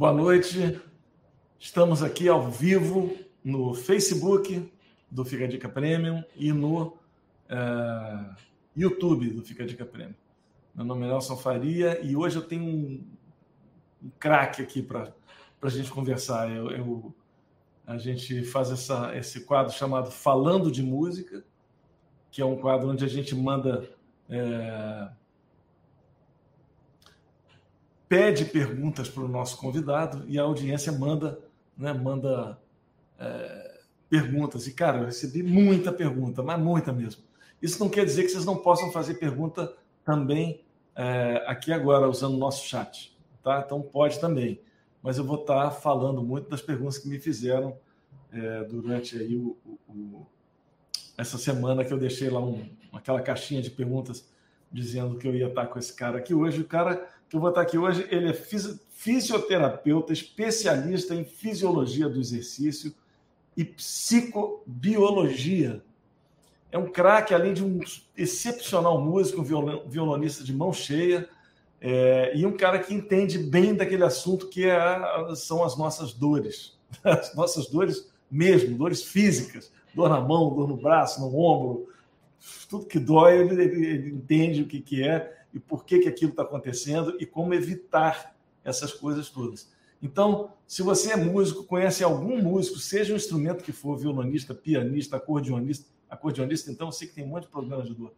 Boa noite. Estamos aqui ao vivo no Facebook do Fica Dica Premium e no uh, YouTube do Fica Dica Premium. Meu nome é Nelson Faria e hoje eu tenho um, um craque aqui para a gente conversar. Eu, eu, a gente faz essa, esse quadro chamado Falando de Música, que é um quadro onde a gente manda. É, pede perguntas para o nosso convidado e a audiência manda, né, manda é, perguntas. E, cara, eu recebi muita pergunta, mas muita mesmo. Isso não quer dizer que vocês não possam fazer pergunta também é, aqui agora, usando o nosso chat. Tá? Então, pode também. Mas eu vou estar falando muito das perguntas que me fizeram é, durante aí o, o, o, essa semana que eu deixei lá um, aquela caixinha de perguntas dizendo que eu ia estar com esse cara aqui hoje. O cara que eu vou estar aqui hoje, ele é fisioterapeuta, especialista em fisiologia do exercício e psicobiologia. É um craque, além de um excepcional músico, um violonista de mão cheia, é, e um cara que entende bem daquele assunto que é são as nossas dores, as nossas dores mesmo, dores físicas, dor na mão, dor no braço, no ombro, tudo que dói, ele, ele, ele entende o que, que é e por que, que aquilo está acontecendo e como evitar essas coisas todas. Então, se você é músico, conhece algum músico, seja um instrumento que for, violonista, pianista, acordeonista, acordeonista, então eu sei que tem um monte de problemas de dor.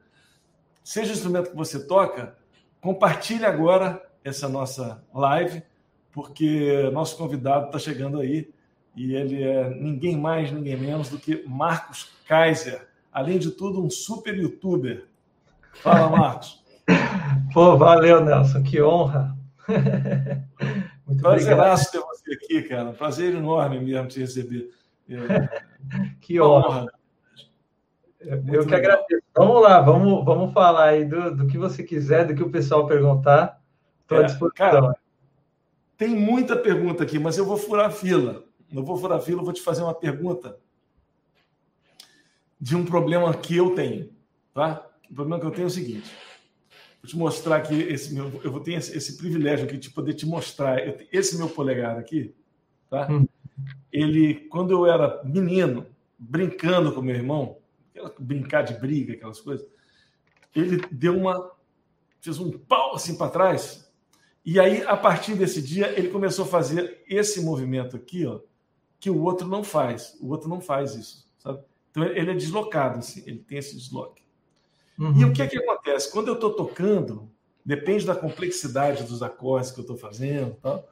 Seja o instrumento que você toca, compartilhe agora essa nossa live, porque nosso convidado está chegando aí e ele é ninguém mais, ninguém menos do que Marcos Kaiser. Além de tudo, um super youtuber. Fala, Marcos. Pô, valeu, Nelson, que honra. Muito Prazeraço ter você aqui, cara. Prazer enorme mesmo te receber. É... que honra. honra. Eu que agradeço. Vamos lá, vamos, vamos falar aí do, do que você quiser, do que o pessoal perguntar. Estou é, à disposição. Cara, tem muita pergunta aqui, mas eu vou furar a fila. Não vou furar a fila, eu vou te fazer uma pergunta de um problema que eu tenho. Tá? O problema que eu tenho é o seguinte. Vou te mostrar aqui esse meu, eu vou ter esse, esse privilégio aqui de poder te mostrar esse meu polegar aqui, tá? Hum. Ele, quando eu era menino, brincando com meu irmão, brincar de briga, aquelas coisas, ele deu uma fez um pau assim para trás. E aí, a partir desse dia, ele começou a fazer esse movimento aqui, ó, que o outro não faz. O outro não faz isso, sabe? Então ele é deslocado, assim, ele tem esse desloque. Uhum. E o que é que acontece? Quando eu estou tocando, depende da complexidade dos acordes que eu estou fazendo, tá?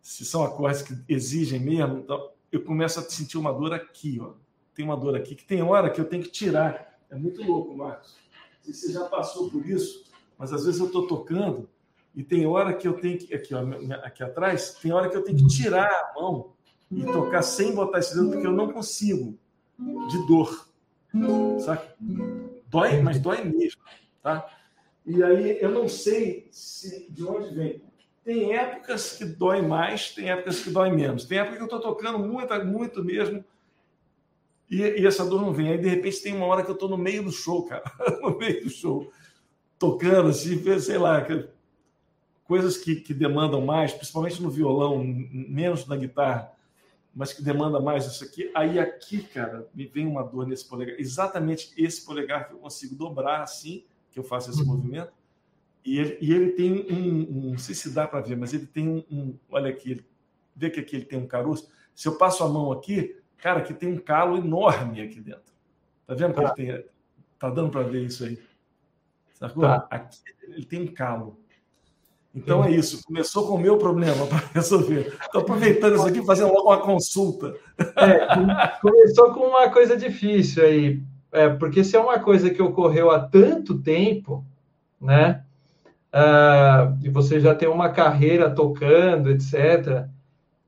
se são acordes que exigem mesmo, então, eu começo a sentir uma dor aqui, ó. Tem uma dor aqui que tem hora que eu tenho que tirar. É muito louco, Marcos. Se você já passou por isso, mas às vezes eu estou tocando e tem hora que eu tenho que aqui, ó, aqui atrás, tem hora que eu tenho que tirar a mão e tocar sem botar esse dedo porque eu não consigo de dor. Sabe? Dói, mas dói mesmo, tá? E aí eu não sei se de onde vem. Tem épocas que dói mais, tem épocas que dói menos. Tem época que eu estou tocando muito, muito mesmo, e, e, essa dor não vem. Aí, de repente, tem uma hora que eu estou no meio do show, cara. no meio do show. Tocando, assim, sei lá, coisas que, que demandam mais, principalmente no violão, menos na guitarra mas que demanda mais isso aqui. Aí aqui, cara, me vem uma dor nesse polegar. Exatamente esse polegar que eu consigo dobrar assim, que eu faço esse uhum. movimento. E ele, e ele tem um, um, não sei se dá para ver, mas ele tem um, um, olha aqui, ele, vê que aqui ele tem um caroço. Se eu passo a mão aqui, cara, aqui tem um calo enorme aqui dentro. Tá vendo que tá. ele tem, tá dando para ver isso aí? Sacou? Tá. Aqui ele tem um calo. Então é isso. Começou com o meu problema para resolver. Estou aproveitando isso aqui, fazendo logo uma consulta. É, começou com uma coisa difícil aí, é, porque se é uma coisa que ocorreu há tanto tempo, né? Uh, e você já tem uma carreira tocando, etc.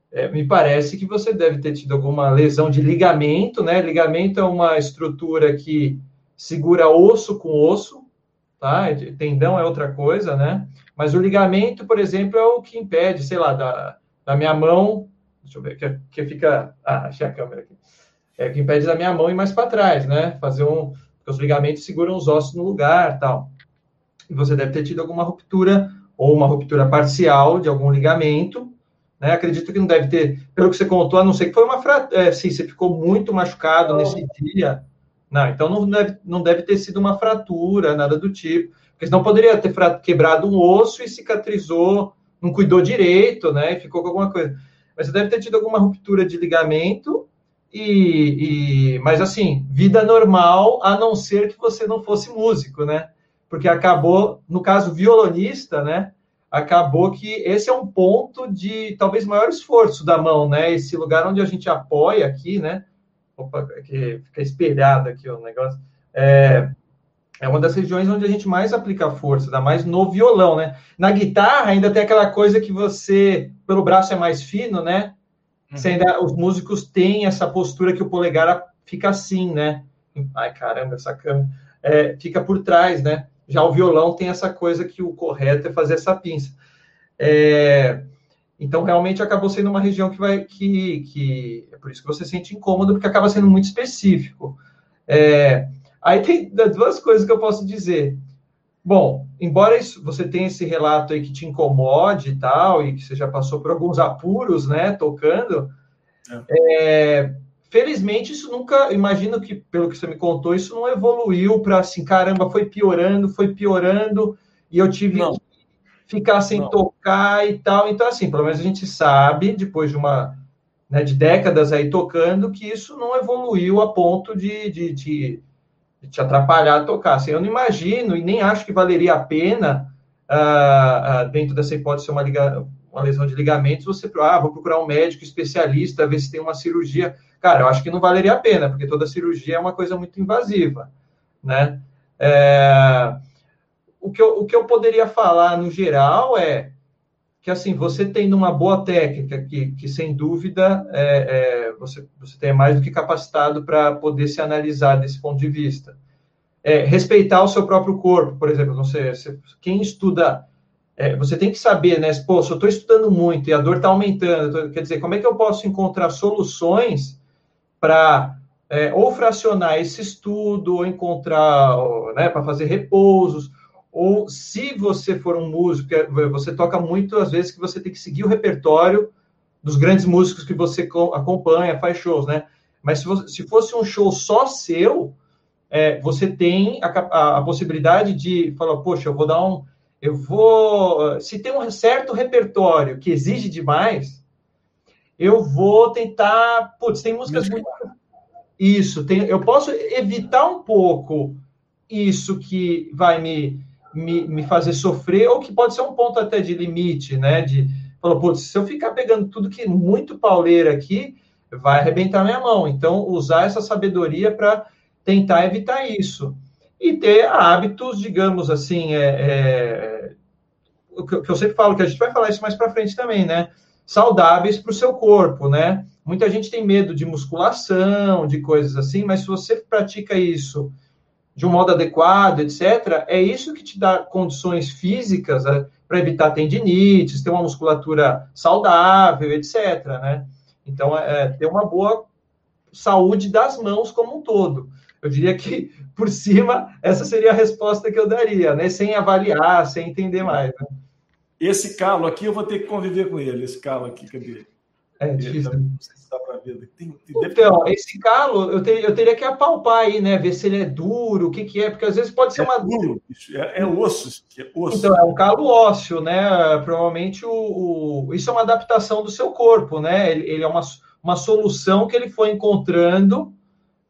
É, me parece que você deve ter tido alguma lesão de ligamento, né? Ligamento é uma estrutura que segura osso com osso, tá? Tendão é outra coisa, né? Mas o ligamento, por exemplo, é o que impede, sei lá, da, da minha mão. Deixa eu ver, que, que fica. Ah, achei a câmera aqui. É o que impede da minha mão ir mais para trás, né? Fazer um. Porque os ligamentos seguram os ossos no lugar tal. E você deve ter tido alguma ruptura, ou uma ruptura parcial de algum ligamento, né? Acredito que não deve ter, pelo que você contou, a não ser que foi uma fratura, é, sim, você ficou muito machucado nesse dia. Não, então não deve, não deve ter sido uma fratura, nada do tipo. Porque senão poderia ter quebrado um osso e cicatrizou, não cuidou direito, né? E ficou com alguma coisa. Mas você deve ter tido alguma ruptura de ligamento e, e, mas assim, vida normal, a não ser que você não fosse músico, né? Porque acabou, no caso violonista, né? acabou que esse é um ponto de talvez maior esforço da mão, né? Esse lugar onde a gente apoia aqui, né? Opa, que fica espelhado aqui o negócio. É, é uma das regiões onde a gente mais aplica força, ainda mais no violão, né? Na guitarra ainda tem aquela coisa que você, pelo braço é mais fino, né? Uhum. Você ainda, os músicos têm essa postura que o polegar fica assim, né? Ai, caramba, essa câmera. É, fica por trás, né? Já o violão tem essa coisa que o correto é fazer essa pinça. É, então, realmente, acabou sendo uma região que vai. Que, que, é por isso que você sente incômodo, porque acaba sendo muito específico. É, aí tem duas coisas que eu posso dizer. Bom, embora isso, você tenha esse relato aí que te incomode e tal, e que você já passou por alguns apuros, né, tocando, é. É, Felizmente, isso nunca, imagino que, pelo que você me contou, isso não evoluiu para assim, caramba, foi piorando, foi piorando, e eu tive não. que ficar sem não. tocar e tal. Então, assim, pelo menos a gente sabe, depois de uma né, de décadas aí tocando, que isso não evoluiu a ponto de, de, de, de te atrapalhar a tocar. Assim, eu não imagino e nem acho que valeria a pena, uh, uh, dentro dessa hipótese, uma, liga, uma lesão de ligamentos, você, ah, vou procurar um médico especialista, ver se tem uma cirurgia. Cara, eu acho que não valeria a pena, porque toda cirurgia é uma coisa muito invasiva, né? É... O, que eu, o que eu poderia falar no geral é que, assim, você tendo uma boa técnica, que, que sem dúvida é, é, você, você tem mais do que capacitado para poder se analisar desse ponto de vista. É, respeitar o seu próprio corpo, por exemplo, não sei, quem estuda é, você tem que saber, né? Pô, se eu estou estudando muito e a dor está aumentando, quer dizer, como é que eu posso encontrar soluções para é, ou fracionar esse estudo, ou encontrar, né, para fazer repousos, ou se você for um músico, é, você toca muito, às vezes, que você tem que seguir o repertório dos grandes músicos que você acompanha, faz shows, né? Mas se, você, se fosse um show só seu, é, você tem a, a, a, possibilidade de falar, poxa, eu vou dar um. Eu vou. Se tem um certo repertório que exige demais, eu vou tentar. Putz, tem músicas muito. Isso, tem, eu posso evitar um pouco isso que vai me, me, me fazer sofrer, ou que pode ser um ponto até de limite, né? De falar, putz, se eu ficar pegando tudo que muito pauleira aqui, vai arrebentar minha mão. Então, usar essa sabedoria para tentar evitar isso. E ter hábitos, digamos assim, é, é, o que eu sempre falo, que a gente vai falar isso mais para frente também, né? saudáveis para o seu corpo, né? Muita gente tem medo de musculação, de coisas assim, mas se você pratica isso de um modo adequado, etc., é isso que te dá condições físicas né, para evitar tendinites, ter uma musculatura saudável, etc., né? Então, é, é, ter uma boa saúde das mãos como um todo. Eu diria que, por cima, essa seria a resposta que eu daria, né? Sem avaliar, sem entender mais. Né? Esse calo aqui, eu vou ter que conviver com ele, esse calo aqui, cadê? É difícil. Não sei se dá para ver. Tem, tem então, esse calo, eu, ter, eu teria que apalpar aí, né? Ver se ele é duro, o que, que é, porque às vezes pode ser é uma. Duro, é, é osso, é osso. Então, é um calo ósseo, né? Provavelmente o, o, isso é uma adaptação do seu corpo, né? Ele, ele é uma, uma solução que ele foi encontrando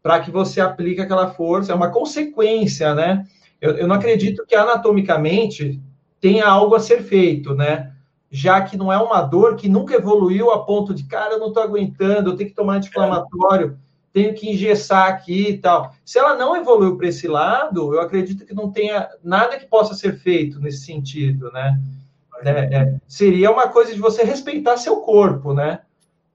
para que você aplique aquela força, é uma consequência, né? Eu, eu não acredito que anatomicamente tenha algo a ser feito, né? Já que não é uma dor que nunca evoluiu a ponto de, cara, eu não estou aguentando, eu tenho que tomar anti-inflamatório, tenho que engessar aqui e tal. Se ela não evoluiu para esse lado, eu acredito que não tenha nada que possa ser feito nesse sentido, né? É, é, seria uma coisa de você respeitar seu corpo, né?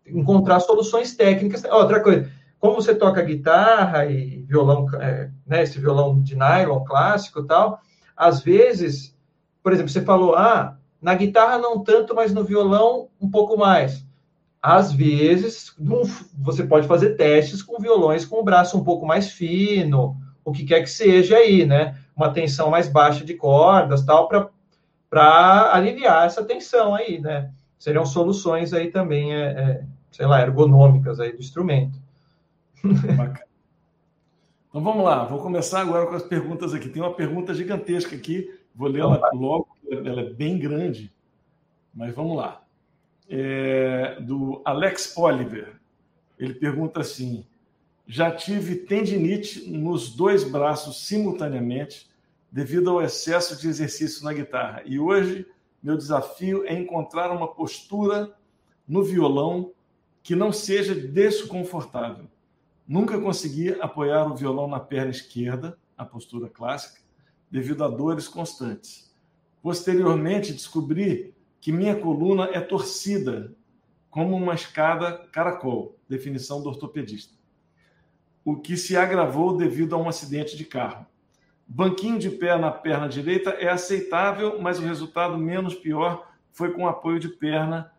Encontrar soluções técnicas. Outra coisa, como você toca guitarra e violão, é, né, esse violão de nylon clássico e tal, às vezes por exemplo, você falou, ah, na guitarra não tanto, mas no violão um pouco mais. Às vezes, você pode fazer testes com violões com o braço um pouco mais fino, o que quer que seja aí, né? Uma tensão mais baixa de cordas, tal, para aliviar essa tensão aí, né? seriam soluções aí também, é, é, sei lá, ergonômicas aí do instrumento. Bacana. Então vamos lá, vou começar agora com as perguntas aqui. Tem uma pergunta gigantesca aqui, vou lê-la logo, ela é bem grande, mas vamos lá. É, do Alex Poliver. Ele pergunta assim: já tive tendinite nos dois braços simultaneamente devido ao excesso de exercício na guitarra. E hoje meu desafio é encontrar uma postura no violão que não seja desconfortável. Nunca consegui apoiar o violão na perna esquerda, a postura clássica, devido a dores constantes. Posteriormente, descobri que minha coluna é torcida, como uma escada caracol, definição do ortopedista, o que se agravou devido a um acidente de carro. Banquinho de pé na perna direita é aceitável, mas o resultado menos pior foi com apoio de perna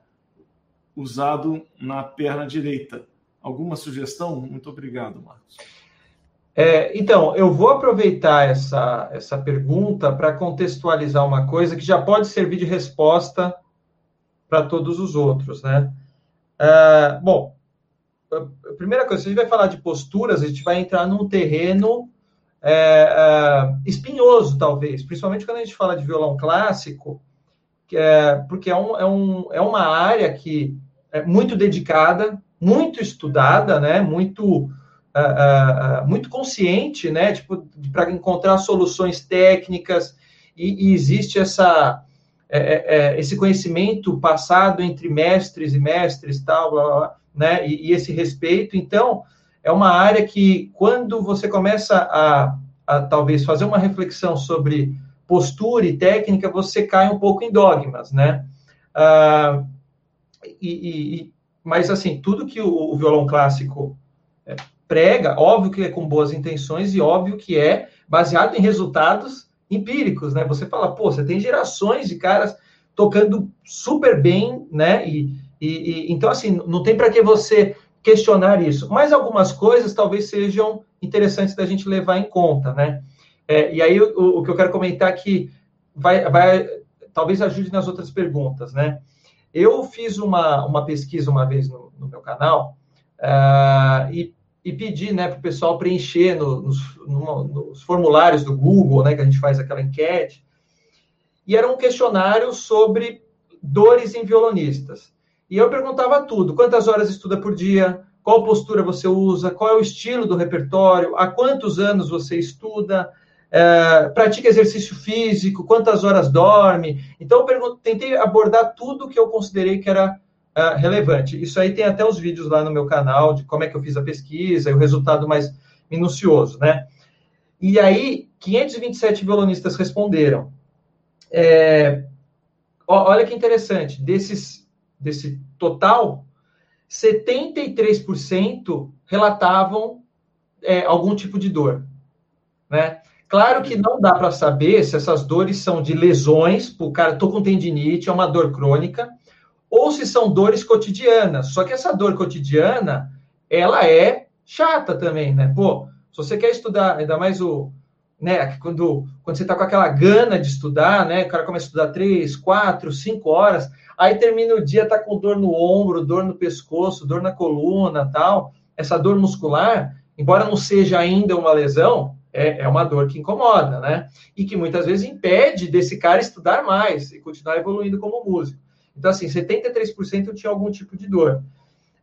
usado na perna direita. Alguma sugestão? Muito obrigado, Marcos. É, então, eu vou aproveitar essa, essa pergunta para contextualizar uma coisa que já pode servir de resposta para todos os outros, né? É, bom, a primeira coisa, se a gente vai falar de posturas, a gente vai entrar num terreno é, é, espinhoso, talvez, principalmente quando a gente fala de violão clássico, é, porque é, um, é, um, é uma área que é muito dedicada, muito estudada, né, muito, uh, uh, muito consciente, né, tipo, para encontrar soluções técnicas, e, e existe essa, é, é, é, esse conhecimento passado entre mestres e mestres, tal, blá, blá, né, e, e esse respeito, então, é uma área que, quando você começa a, a talvez fazer uma reflexão sobre postura e técnica, você cai um pouco em dogmas, né? Ah, e, e, mas, assim, tudo que o, o violão clássico é, prega, óbvio que é com boas intenções e óbvio que é baseado em resultados empíricos, né? Você fala, pô, você tem gerações de caras tocando super bem, né? E, e, e então, assim, não tem para que você questionar isso. Mas algumas coisas talvez sejam interessantes da gente levar em conta, né? É, e aí o, o, que eu quero comentar aqui vai, vai talvez ajude nas outras perguntas, né? Eu fiz uma, uma pesquisa uma vez no, no meu canal uh, e, e, pedi né, para o pessoal preencher no, nos, no, nos formulários do Google, né, que a gente faz aquela enquete, e era um questionário sobre dores em violonistas. E eu perguntava tudo: quantas horas estuda por dia? Qual postura você usa? Qual é o estilo do repertório? Há quantos anos você estuda? É, pratica exercício físico? Quantas horas dorme? Então, eu tentei abordar tudo que eu considerei que era uh, relevante. Isso aí tem até os vídeos lá no meu canal de como é que eu fiz a pesquisa e o resultado mais minucioso, né? E aí, 527 violonistas responderam. É, olha que interessante, desses desse total, 73% relatavam é, algum tipo de dor, né? Claro que não dá para saber se essas dores são de lesões, o cara tô com tendinite, é uma dor crônica, ou se são dores cotidianas. Só que essa dor cotidiana, ela é chata também, né? Pô, se você quer estudar, ainda mais o, né, quando, quando você está com aquela gana de estudar, né, o cara começa a estudar três, quatro, cinco horas, Aí termina o dia, tá com dor no ombro, dor no pescoço, dor na coluna, tal. Essa dor muscular, embora não seja ainda uma lesão, é, é uma dor que incomoda, né? E que muitas vezes impede desse cara estudar mais e continuar evoluindo como músico. Então, assim, 73% tinha algum tipo de dor.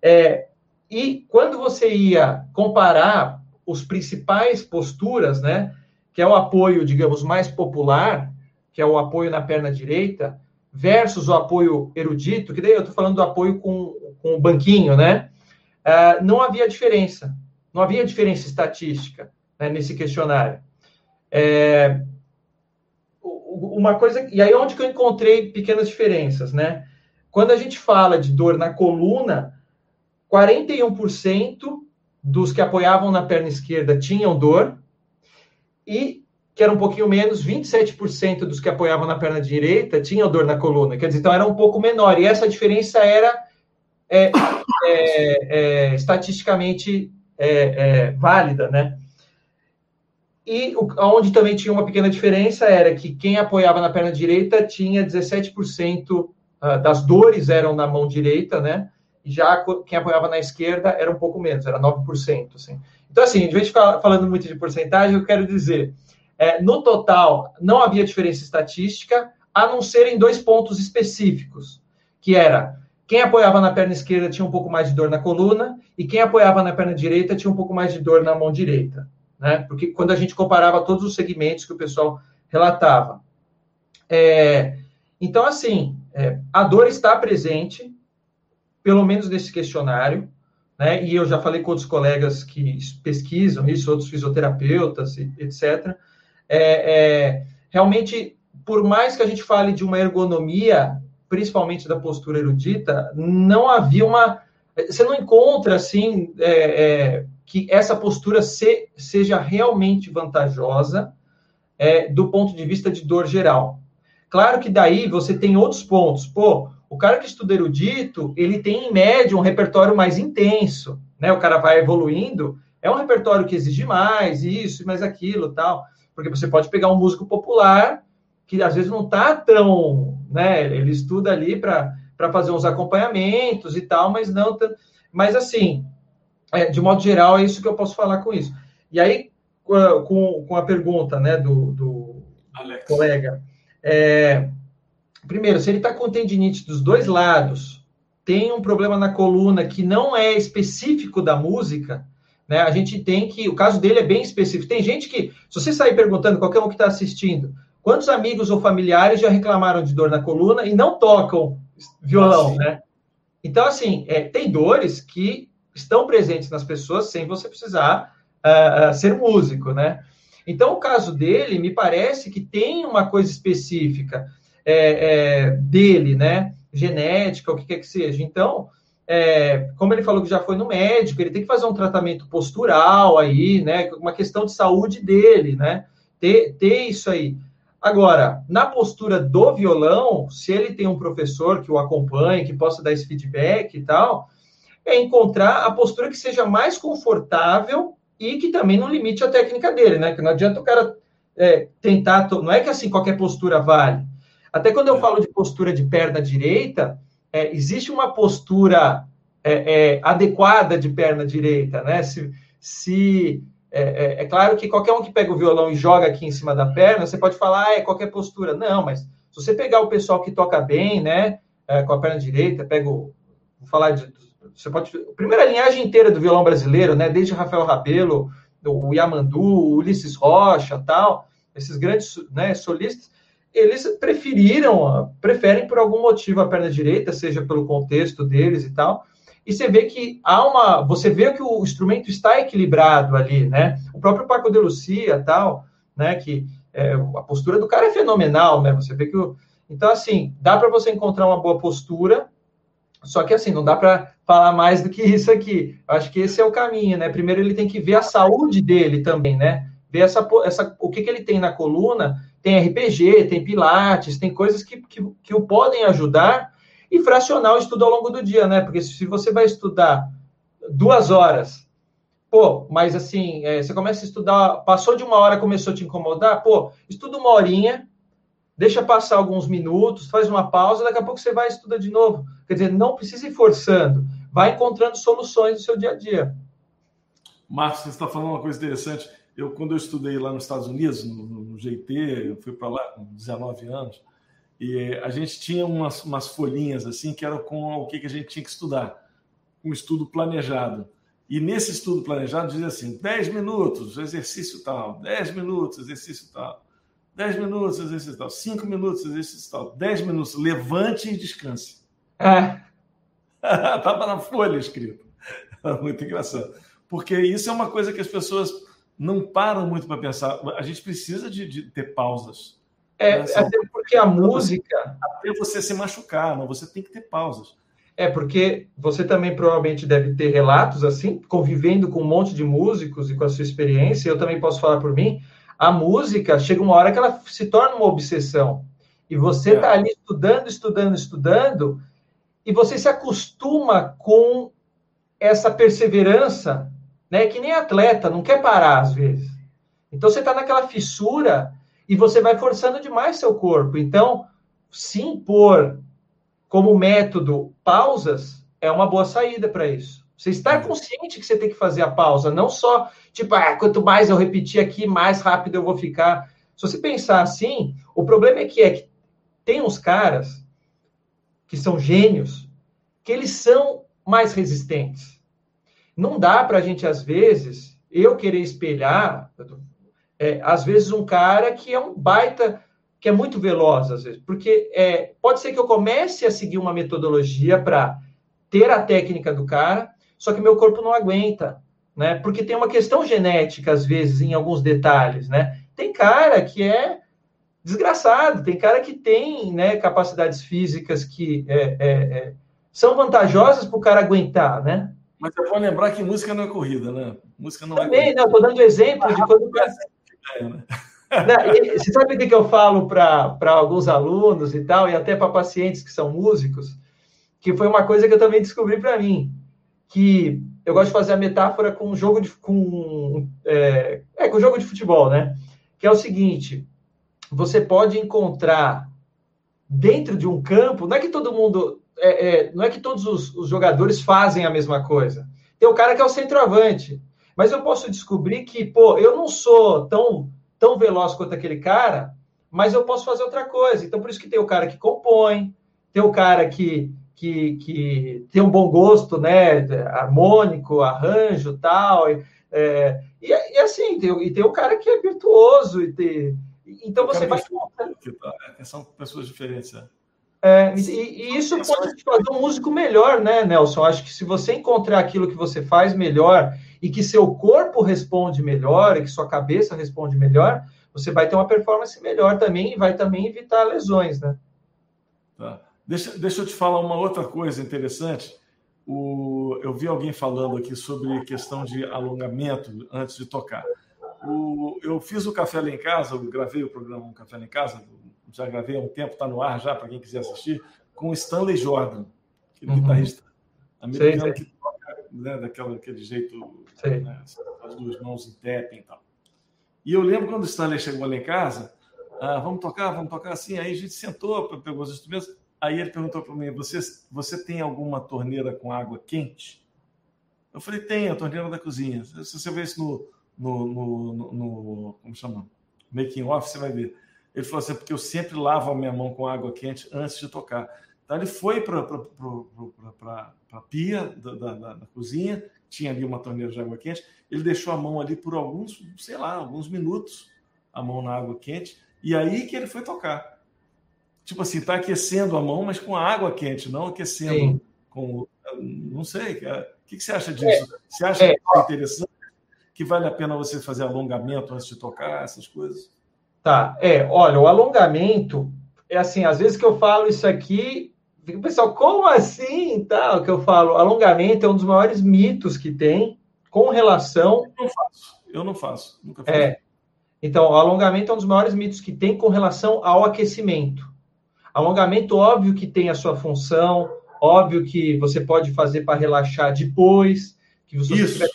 É, e quando você ia comparar os principais posturas, né? Que é o apoio, digamos, mais popular, que é o apoio na perna direita, versus o apoio erudito, que daí eu estou falando do apoio com, com o banquinho, né? Uh, não havia diferença, não havia diferença estatística né, nesse questionário. É, uma coisa, e aí onde que eu encontrei pequenas diferenças, né? Quando a gente fala de dor na coluna, 41% dos que apoiavam na perna esquerda tinham dor, e que era um pouquinho menos, 27% dos que apoiavam na perna direita tinham dor na coluna. Quer dizer, então era um pouco menor. E essa diferença era é, é, é, estatisticamente é, é, válida, né? E o, onde também tinha uma pequena diferença era que quem apoiava na perna direita tinha 17% uh, das dores eram na mão direita, né? Já quem apoiava na esquerda era um pouco menos, era 9%. Assim. Então, assim, em vez de ficar falando muito de porcentagem, eu quero dizer, é, no total, não havia diferença estatística, a não ser em dois pontos específicos, que era quem apoiava na perna esquerda tinha um pouco mais de dor na coluna e quem apoiava na perna direita tinha um pouco mais de dor na mão direita, né? Porque quando a gente comparava todos os segmentos que o pessoal relatava. É, então, assim, é, a dor está presente, pelo menos nesse questionário, né? E eu já falei com outros colegas que pesquisam isso, outros fisioterapeutas, etc. É, é, realmente, por mais que a gente fale de uma ergonomia, principalmente da postura erudita, não havia uma. Você não encontra, assim, é, é, que essa postura se, seja realmente vantajosa é, do ponto de vista de dor geral. Claro que daí você tem outros pontos. Pô, o cara que estuda erudito, ele tem, em média, um repertório mais intenso, né? O cara vai evoluindo, é um repertório que exige mais, isso, mais aquilo, tal. Porque você pode pegar um músico popular que às vezes não está tão, né? Ele estuda ali para fazer uns acompanhamentos e tal, mas não. Mas assim, é, de modo geral, é isso que eu posso falar com isso. E aí, com, com a pergunta, né, do, do colega, é, primeiro, se ele está com tendinite dos dois lados, tem um problema na coluna que não é específico da música, né? A gente tem que. O caso dele é bem específico. Tem gente que, se você sair perguntando, qualquer um que está assistindo, quantos amigos ou familiares já reclamaram de dor na coluna e não tocam violão, ah, né? Então, assim, é, tem dores que estão presentes nas pessoas sem você precisar uh, ser músico, né? Então, o caso dele, me parece que tem uma coisa específica é, é, dele, né? Genética, o que quer que seja. Então, é, como ele falou que já foi no médico, ele tem que fazer um tratamento postural aí, né? Uma questão de saúde dele, né? Ter, ter isso aí. Agora, na postura do violão, se ele tem um professor que o acompanhe, que possa dar esse feedback e tal, é encontrar a postura que seja mais confortável e que também não limite a técnica dele, né? Que não adianta o cara é, tentar. Não é que assim qualquer postura vale. Até quando eu é. falo de postura de perna direita, é, existe uma postura é, é, adequada de perna direita, né? Se, se é, é, é, claro que qualquer um que pega o violão e joga aqui em cima da perna, você pode falar, ah, é qualquer postura. Não, mas se você pegar o pessoal que toca bem, né, com a perna direita, pega o, vou falar de, você pode, a primeira linhagem inteira do violão brasileiro, né, desde Rafael Rabelo, o Yamandu, o Ulisses Rocha, tal, esses grandes, né, solistas, eles preferiram, preferem por algum motivo a perna direita, seja pelo contexto deles e tal. E você vê que há uma, você vê que o instrumento está equilibrado ali, né? O próprio Paco de Lucia, tal, né? Que é, a postura do cara é fenomenal, né? Você vê que o, então assim dá para você encontrar uma boa postura, só que assim não dá para falar mais do que isso aqui. Eu acho que esse é o caminho, né? Primeiro ele tem que ver a saúde dele também, né? Ver essa, essa o que, que ele tem na coluna tem RPG, tem Pilates, tem coisas que, que, que o podem ajudar e fracionar o estudo ao longo do dia, né? Porque se você vai estudar duas horas, pô, mas assim, é, você começa a estudar, passou de uma hora, começou a te incomodar, pô, estuda uma horinha, deixa passar alguns minutos, faz uma pausa, daqui a pouco você vai e estuda de novo. Quer dizer, não precisa ir forçando, vai encontrando soluções no seu dia a dia. Marcos, você está falando uma coisa interessante eu quando eu estudei lá nos Estados Unidos, no, no GIT, eu fui para lá com 19 anos, e a gente tinha umas, umas folhinhas assim que eram com o que, que a gente tinha que estudar, um estudo planejado. E nesse estudo planejado dizia assim: 10 minutos, exercício tal, 10 minutos, exercício tal, 10 minutos, exercício tal, 5 minutos, exercício tal, 10 minutos, levante e descanse. É. Estava na folha escrito. Muito engraçado. Porque isso é uma coisa que as pessoas não param muito para pensar. A gente precisa de, de ter pausas. É, né? até porque a música. Até você se machucar, não, você tem que ter pausas. É, porque você também provavelmente deve ter relatos assim, convivendo com um monte de músicos e com a sua experiência, eu também posso falar por mim. A música chega uma hora que ela se torna uma obsessão. E você está é. ali estudando, estudando, estudando, e você se acostuma com essa perseverança né? Que nem atleta, não quer parar às vezes. Então você está naquela fissura e você vai forçando demais seu corpo. Então, se impor como método pausas é uma boa saída para isso. Você está consciente que você tem que fazer a pausa, não só tipo, ah, quanto mais eu repetir aqui, mais rápido eu vou ficar. Se você pensar assim, o problema é que, é que tem uns caras que são gênios, que eles são mais resistentes. Não dá para a gente, às vezes, eu querer espelhar, é, às vezes, um cara que é um baita, que é muito veloz, às vezes, porque é, pode ser que eu comece a seguir uma metodologia para ter a técnica do cara, só que meu corpo não aguenta, né? Porque tem uma questão genética, às vezes, em alguns detalhes, né? Tem cara que é desgraçado, tem cara que tem né, capacidades físicas que é, é, é, são vantajosas para o cara aguentar, né? Mas eu vou lembrar que música não é corrida, né? Música não é Também, é corrida. não, estou dando exemplo de quando... É, né? Você sabe o que eu falo para alguns alunos e tal, e até para pacientes que são músicos? Que foi uma coisa que eu também descobri para mim que eu gosto de fazer a metáfora com jogo de com é, é, com jogo de futebol, né? Que é o seguinte: você pode encontrar dentro de um campo, não é que todo mundo, é, é, não é que todos os, os, jogadores fazem a mesma coisa. Tem o cara que é o centroavante, mas eu posso descobrir que, pô, eu não sou tão tão veloz quanto aquele cara, mas eu posso fazer outra coisa. Então por isso que tem o cara que compõe, tem o cara que que, que tem um bom gosto, né, harmônico, arranjo, tal, é, e, e, assim, tem, e tem o cara que é virtuoso, e tem, então você vai... É, são pessoas diferentes, né? É, e, e, isso pode te fazer um músico melhor, né, Nelson? Acho que se você encontrar aquilo que você faz melhor e que seu corpo responde melhor e que sua cabeça responde melhor, você vai ter uma performance melhor também e vai também evitar lesões, né? Tá. Deixa, deixa eu te falar uma outra coisa interessante. O, eu vi alguém falando aqui sobre questão de alongamento antes de tocar. O, eu fiz o Café Lá em Casa, eu gravei o programa um Café Lá em Casa, já gravei há um tempo, está no ar já, para quem quiser assistir, com Stanley Jordan, aquele uhum. guitarrista americano que toca né, daquela, daquele jeito, né, as duas mãos em tapping e tal. E eu lembro quando o Stanley chegou lá em casa, ah, vamos tocar, vamos tocar assim, aí a gente sentou, pegou os instrumentos, Aí ele perguntou para mim: você, você tem alguma torneira com água quente? Eu falei: tem, a torneira da cozinha. Se você ver isso no, no, no, no, como chama? Making off, você vai ver. Ele falou assim: porque eu sempre lavo a minha mão com água quente antes de tocar. Então ele foi para a pia da, da, da, cozinha, tinha ali uma torneira de água quente, ele deixou a mão ali por alguns, sei lá, alguns minutos, a mão na água quente, e aí que ele foi tocar tipo assim, está aquecendo a mão, mas com a água quente, não aquecendo Sim. com. Não sei. O que, que você acha disso? É. Você acha é. que é interessante? Que vale a pena você fazer alongamento antes de tocar, essas coisas? Tá, é, olha, o alongamento é assim, às vezes que eu falo isso aqui, fica pessoal, como assim? Tá, o que eu falo, alongamento é um dos maiores mitos que tem com relação. Eu não faço, eu não faço, nunca fiz. É. Então, o alongamento é um dos maiores mitos que tem com relação ao aquecimento. Alongamento, óbvio que tem a sua função, óbvio que você pode fazer para relaxar depois. Que você Isso. Tiver...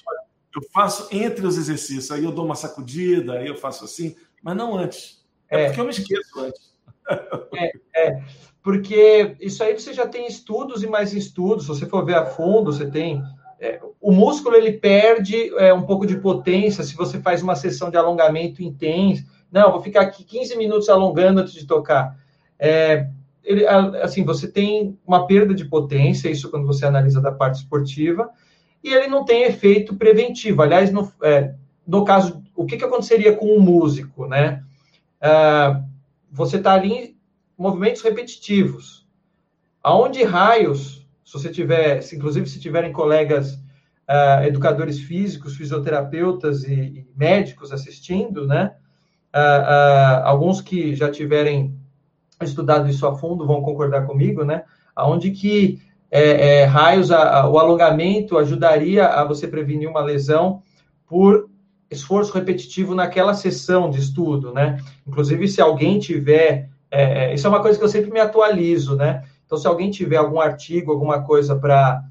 Eu faço entre os exercícios, aí eu dou uma sacudida, aí eu faço assim, mas não antes. É, é porque eu me esqueço antes. É, é, porque isso aí você já tem estudos e mais estudos. Se você for ver a fundo, você tem. É, o músculo ele perde é, um pouco de potência se você faz uma sessão de alongamento intenso. Não, vou ficar aqui 15 minutos alongando antes de tocar é, ele, assim, você tem uma perda de potência, isso quando você analisa da parte esportiva, e ele não tem efeito preventivo. Aliás, no, é, no caso, o que, que aconteceria com um músico, né? É, você está ali em movimentos repetitivos, aonde raios, se você tiver, se, inclusive se tiverem colegas uh, educadores físicos, fisioterapeutas e, e, médicos assistindo, né? Uh, alguns que já tiverem estudado isso a fundo vão concordar comigo, né? Onde que é, é, raios, a, a, o alongamento ajudaria a você prevenir uma lesão por esforço repetitivo naquela sessão de estudo, né? Inclusive, se alguém tiver, é, é isso é uma coisa que eu sempre me atualizo, né? Então, se alguém tiver algum artigo, alguma coisa para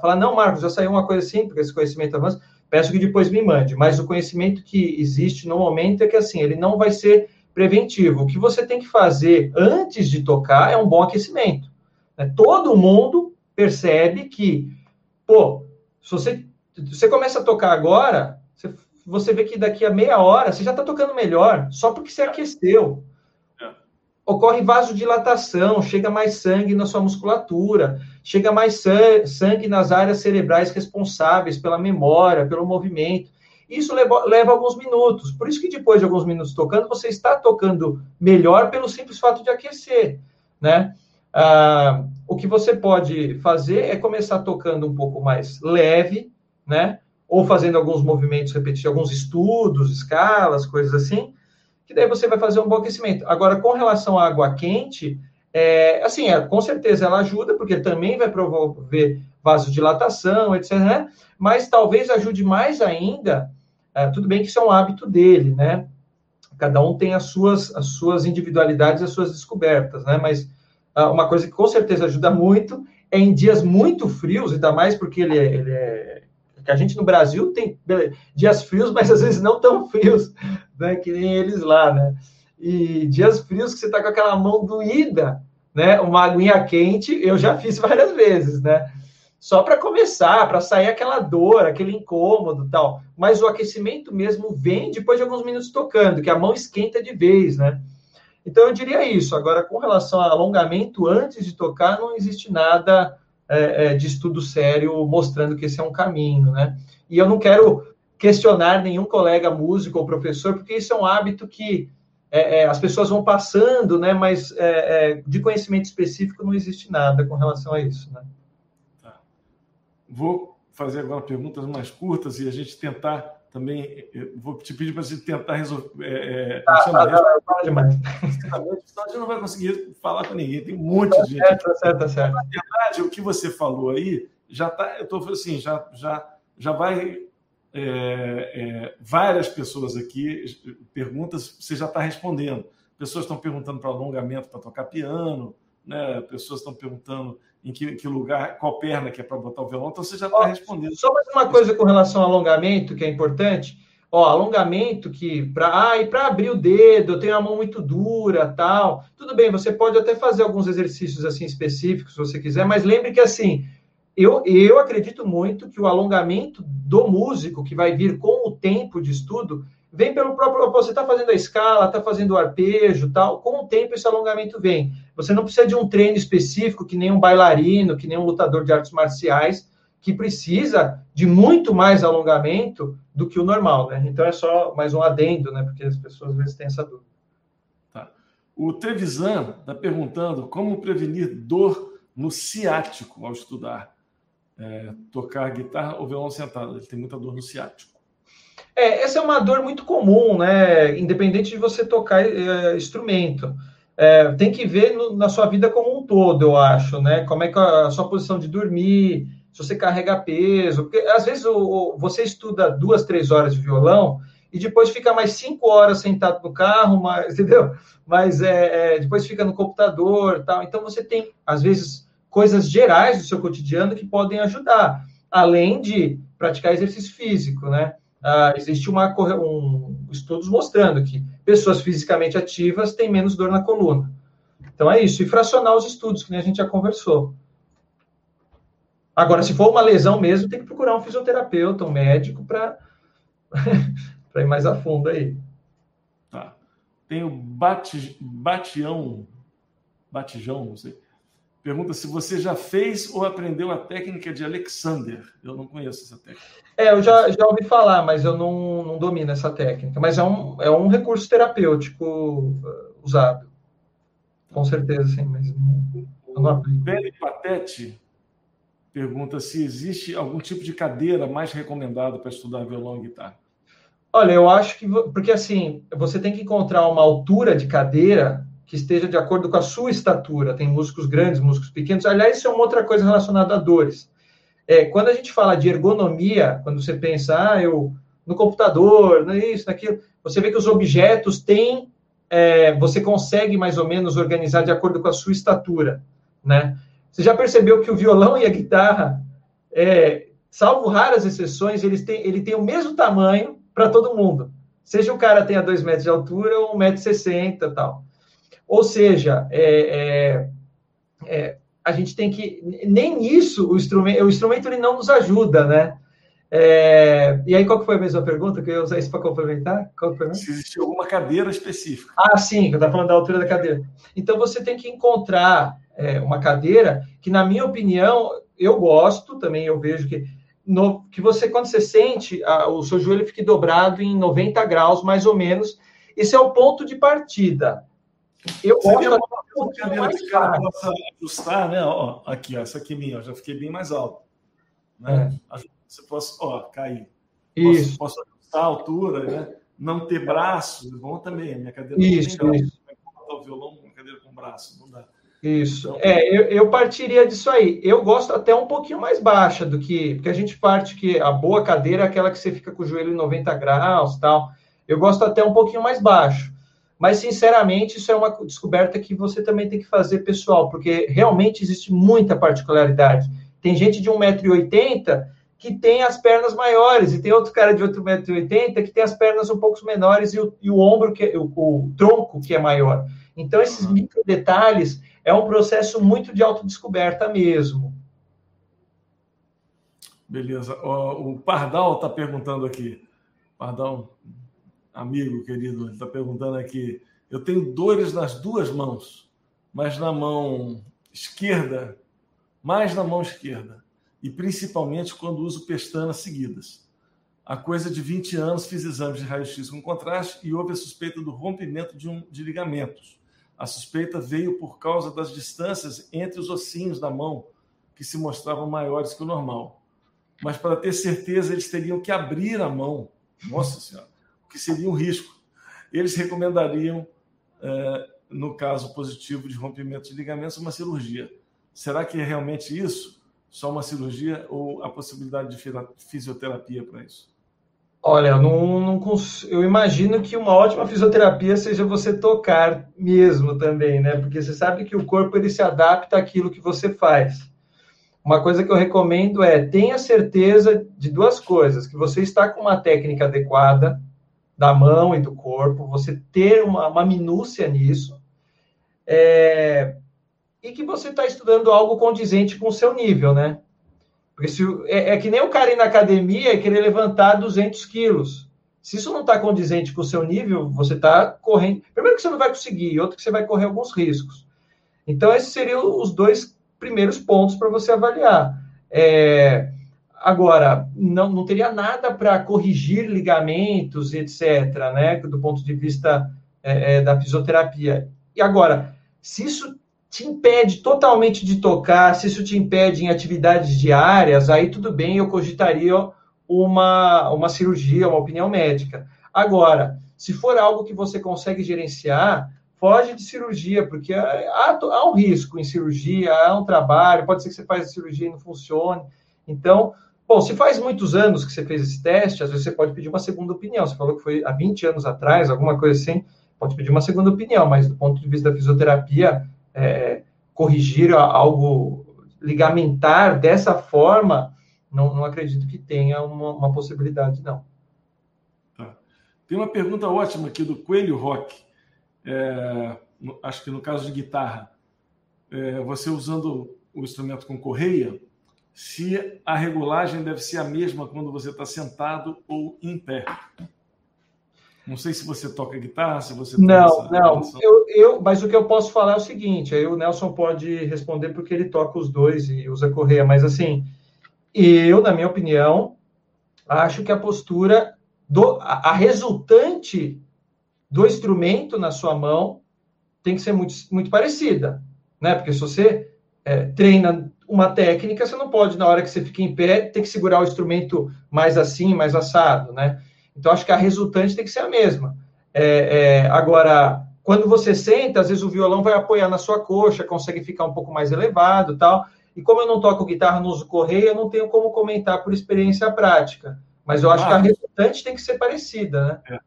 falar, não, Marcos, já saiu uma coisa assim, porque esse conhecimento avança, peço que depois me mande. Mas o conhecimento que existe no momento é que, assim, ele não vai ser preventivo. O que você tem que fazer antes de tocar é um bom aquecimento. Né? Todo mundo percebe que, pô, se você, você começa a tocar agora, você, você vê que daqui a meia hora você já está tocando melhor, só porque você aqueceu. É. Ocorre vasodilatação, chega mais sangue na sua musculatura, chega mais sangue nas áreas cerebrais responsáveis pela memória, pelo movimento. Isso leva, leva, alguns minutos. Por isso que depois de alguns minutos tocando, você está tocando melhor pelo simples fato de aquecer, né? Ah, o que você pode fazer é começar tocando um pouco mais leve, né? Ou fazendo alguns movimentos repetidos, alguns estudos, escalas, coisas assim, que daí você vai fazer um bom aquecimento. Agora, com relação à água quente, é, assim, é, com certeza ela ajuda, porque também vai promover vasodilatação, etc. Né? Mas talvez ajude mais ainda é, tudo bem que isso é um hábito dele, né? Cada um tem as suas, as suas individualidades, as suas descobertas, né? Mas ah, uma coisa que com certeza ajuda muito é em dias muito frios, ainda mais porque ele é, ele é que a gente no Brasil tem dias frios, mas às vezes não tão frios, né, que nem eles lá, né? E dias frios que você tá com aquela mão doída, né? Uma aguinha quente, eu já fiz várias vezes, né? Só para começar, para sair aquela dor, aquele incômodo tal. Mas o aquecimento mesmo vem depois de alguns minutos tocando, que a mão esquenta de vez, né? Então eu diria isso. Agora, com relação a alongamento antes de tocar, não existe nada é, é, de estudo sério mostrando que esse é um caminho, né? E eu não quero questionar nenhum colega músico ou professor, porque isso é um hábito que é, é as pessoas vão passando, né? Mas é, é, de conhecimento específico não existe nada com relação a isso, né? Vou fazer agora perguntas mais curtas e a gente tentar também. Vou te pedir para você tentar resolver. É, ah, chama, tá, tá, demais. Senão a gente não vai conseguir falar com ninguém. Tem um monte de gente. Certo, certo, certo. Na verdade, o que você falou aí já está. Eu estou assim, já, já, já vai. É, é, várias pessoas aqui perguntas, você já está respondendo. Pessoas estão perguntando para alongamento para tocar piano, né? Pessoas estão perguntando em que, que, lugar, qual perna que é para botar o violão, então você já está respondendo. Só mais uma coisa com relação ao alongamento, que é importante. Ó, alongamento que para ah, e para abrir o dedo, eu tenho a mão muito dura, tal. Tudo bem, você pode até fazer alguns exercícios assim específicos, se você quiser, mas lembre que assim, eu, eu acredito muito que o alongamento do músico que vai vir com o tempo de estudo vem pelo próprio. Você está fazendo a escala, está fazendo o arpejo, tal. Com o tempo esse alongamento vem. Você não precisa de um treino específico que nem um bailarino, que nem um lutador de artes marciais, que precisa de muito mais alongamento do que o normal, né? Então é só mais um adendo, né? Porque as pessoas às vezes têm essa dúvida. Tá. O Trevisan está perguntando como prevenir dor no ciático ao estudar. É, tocar guitarra ou violão sentado. Ele tem muita dor no ciático. É, essa é uma dor muito comum, né? Independente de você tocar é, instrumento. É, tem que ver no, na sua vida como um todo, eu acho, né? Como é que a, a sua posição de dormir, se você carrega peso, porque às vezes o, o, você estuda duas, três horas de violão e depois fica mais cinco horas sentado no carro, mas, entendeu? Mas é, é, depois fica no computador, tal. Então você tem às vezes coisas gerais do seu cotidiano que podem ajudar, além de praticar exercício físico, né? Uh, existe uma, um, estudos mostrando que pessoas fisicamente ativas têm menos dor na coluna. Então é isso, e fracionar os estudos, que nem a gente já conversou. Agora, se for uma lesão mesmo, tem que procurar um fisioterapeuta, um médico, para ir mais a fundo aí. Tá. Tem o bati, Batião, Batijão, não sei. Pergunta se você já fez ou aprendeu a técnica de Alexander. Eu não conheço essa técnica. É, eu já, já ouvi falar, mas eu não, não domino essa técnica. Mas é um, é um recurso terapêutico uh, usado. Com certeza, sim, mas não, não aplico. Patete pergunta se existe algum tipo de cadeira mais recomendada para estudar violão e guitarra. Olha, eu acho que. Porque assim, você tem que encontrar uma altura de cadeira que esteja de acordo com a sua estatura. Tem músicos grandes, músicos pequenos. Aliás, isso é uma outra coisa relacionada a dores. É, quando a gente fala de ergonomia, quando você pensa, ah, eu no computador, não é isso, naquilo, você vê que os objetos têm, é, você consegue mais ou menos organizar de acordo com a sua estatura, né? Você já percebeu que o violão e a guitarra, é, salvo raras exceções, eles têm, ele tem o mesmo tamanho para todo mundo. Seja o cara tenha 2 metros de altura ou 1,60m e tal. Ou seja, é, é, é, a gente tem que nem isso o instrumento, o instrumento ele não nos ajuda, né? É, e aí, qual que foi a mesma pergunta? Que eu ia usar isso para complementar? Qual foi Se existe alguma cadeira específica. Ah, sim, eu estava falando da altura da cadeira. Então, você tem que encontrar é, uma cadeira que, na minha opinião, eu gosto também, eu vejo que, no, que você, quando você sente, a, o seu joelho fique dobrado em 90 graus, mais ou menos. Esse é o ponto de partida. Eu Seria gosto uma cadeira que o cara possa ajustar, né? Ó, aqui, ó, essa aqui é minha, ó, já fiquei bem mais alto. Né? É. Você possa, ó, cair. Isso. Posso, posso ajustar a altura, né? Não ter braço, é bom também. A minha cadeira isso, não tem isso. o violão cadeira com braço, não dá. Isso. Então, é, eu, eu, partiria disso aí. Eu gosto até um pouquinho mais baixa do que. Porque a gente parte que a boa cadeira é aquela que você fica com o joelho em 90 graus tal. Eu gosto até um pouquinho mais baixo. Mas, sinceramente, isso é uma descoberta que você também tem que fazer pessoal, porque realmente existe muita particularidade. Tem gente de 1,80m que tem as pernas maiores, e tem outro cara de 8,80m que tem as pernas um pouco menores e o, e o ombro, que é, o, o tronco que é maior. Então, esses micro detalhes é um processo muito de autodescoberta mesmo. Beleza. O, Pardal está perguntando aqui. Pardal, amigo querido, está perguntando aqui. Eu tenho dores nas duas mãos, mas na mão esquerda, mais na mão esquerda, e principalmente quando uso pestanas seguidas. Há coisa de 20 anos fiz exames de raio-x com contraste e houve a suspeita do rompimento de, um, de ligamentos. A suspeita veio por causa das distâncias entre os ossinhos da mão, que se mostravam maiores que o normal. Mas para ter certeza, eles teriam que abrir a mão. Nossa Senhora, que seria um risco. Eles recomendariam, é, no caso positivo de rompimento de ligamentos, uma cirurgia. Será que é realmente isso? Só uma cirurgia ou a possibilidade de fisioterapia para isso? Olha, eu, não, não cons... eu imagino que uma ótima fisioterapia seja você tocar mesmo também, né? Porque você sabe que o corpo ele se adapta àquilo que você faz. Uma coisa que eu recomendo é tenha certeza de duas coisas: que você está com uma técnica adequada da mão e do corpo, você ter uma, uma minúcia nisso, é... e que você está estudando algo condizente com o seu nível, né? Porque se, é, é, que nem o cara ir na academia e querer levantar 200 quilos. Se isso não está condizente com o seu nível, você está correndo. Primeiro que você não vai conseguir, outro que você vai correr alguns riscos. Então, esses seriam os dois primeiros pontos para você avaliar. É, agora, não, não teria nada para corrigir ligamentos, etc., né, do ponto de vista é, é, da fisioterapia. E agora, se isso te impede totalmente de tocar, se isso te impede em atividades diárias, aí tudo bem, eu cogitaria uma, uma cirurgia, uma opinião médica. Agora, se for algo que você consegue gerenciar, foge de cirurgia, porque há, há um risco em cirurgia, há um trabalho, pode ser que você faça cirurgia e não funcione. Então, bom, se faz muitos anos que você fez esse teste, às vezes você pode pedir uma segunda opinião. Você falou que foi há 20 anos atrás, alguma coisa assim, pode pedir uma segunda opinião, mas do ponto de vista da fisioterapia, é, corrigir algo ligamentar dessa forma, não, não acredito que tenha uma, uma possibilidade, não. Tá. Tem uma pergunta ótima aqui do Coelho Rock. É, acho que no caso de guitarra, é, você usando o instrumento com correia, se a regulagem deve ser a mesma quando você está sentado ou em pé. Não sei se você toca guitarra, se você Não, não. Eu, eu, mas o que eu posso falar é o seguinte: aí o Nelson pode responder porque ele toca os dois e usa correia, mas assim, eu, na minha opinião, acho que a postura do a, a resultante do instrumento na sua mão tem que ser muito, muito parecida, né? Porque se você é, treina uma técnica, você não pode, na hora que você fica em pé, ter que segurar o instrumento mais assim, mais assado, né? Então, acho que a resultante tem que ser a mesma. É, é, agora, quando você senta, às vezes o violão vai apoiar na sua coxa, consegue ficar um pouco mais elevado tal. E como eu não toco guitarra, não uso correia, eu não tenho como comentar por experiência prática. Mas eu acho ah, que a resultante tem que ser parecida, né? É,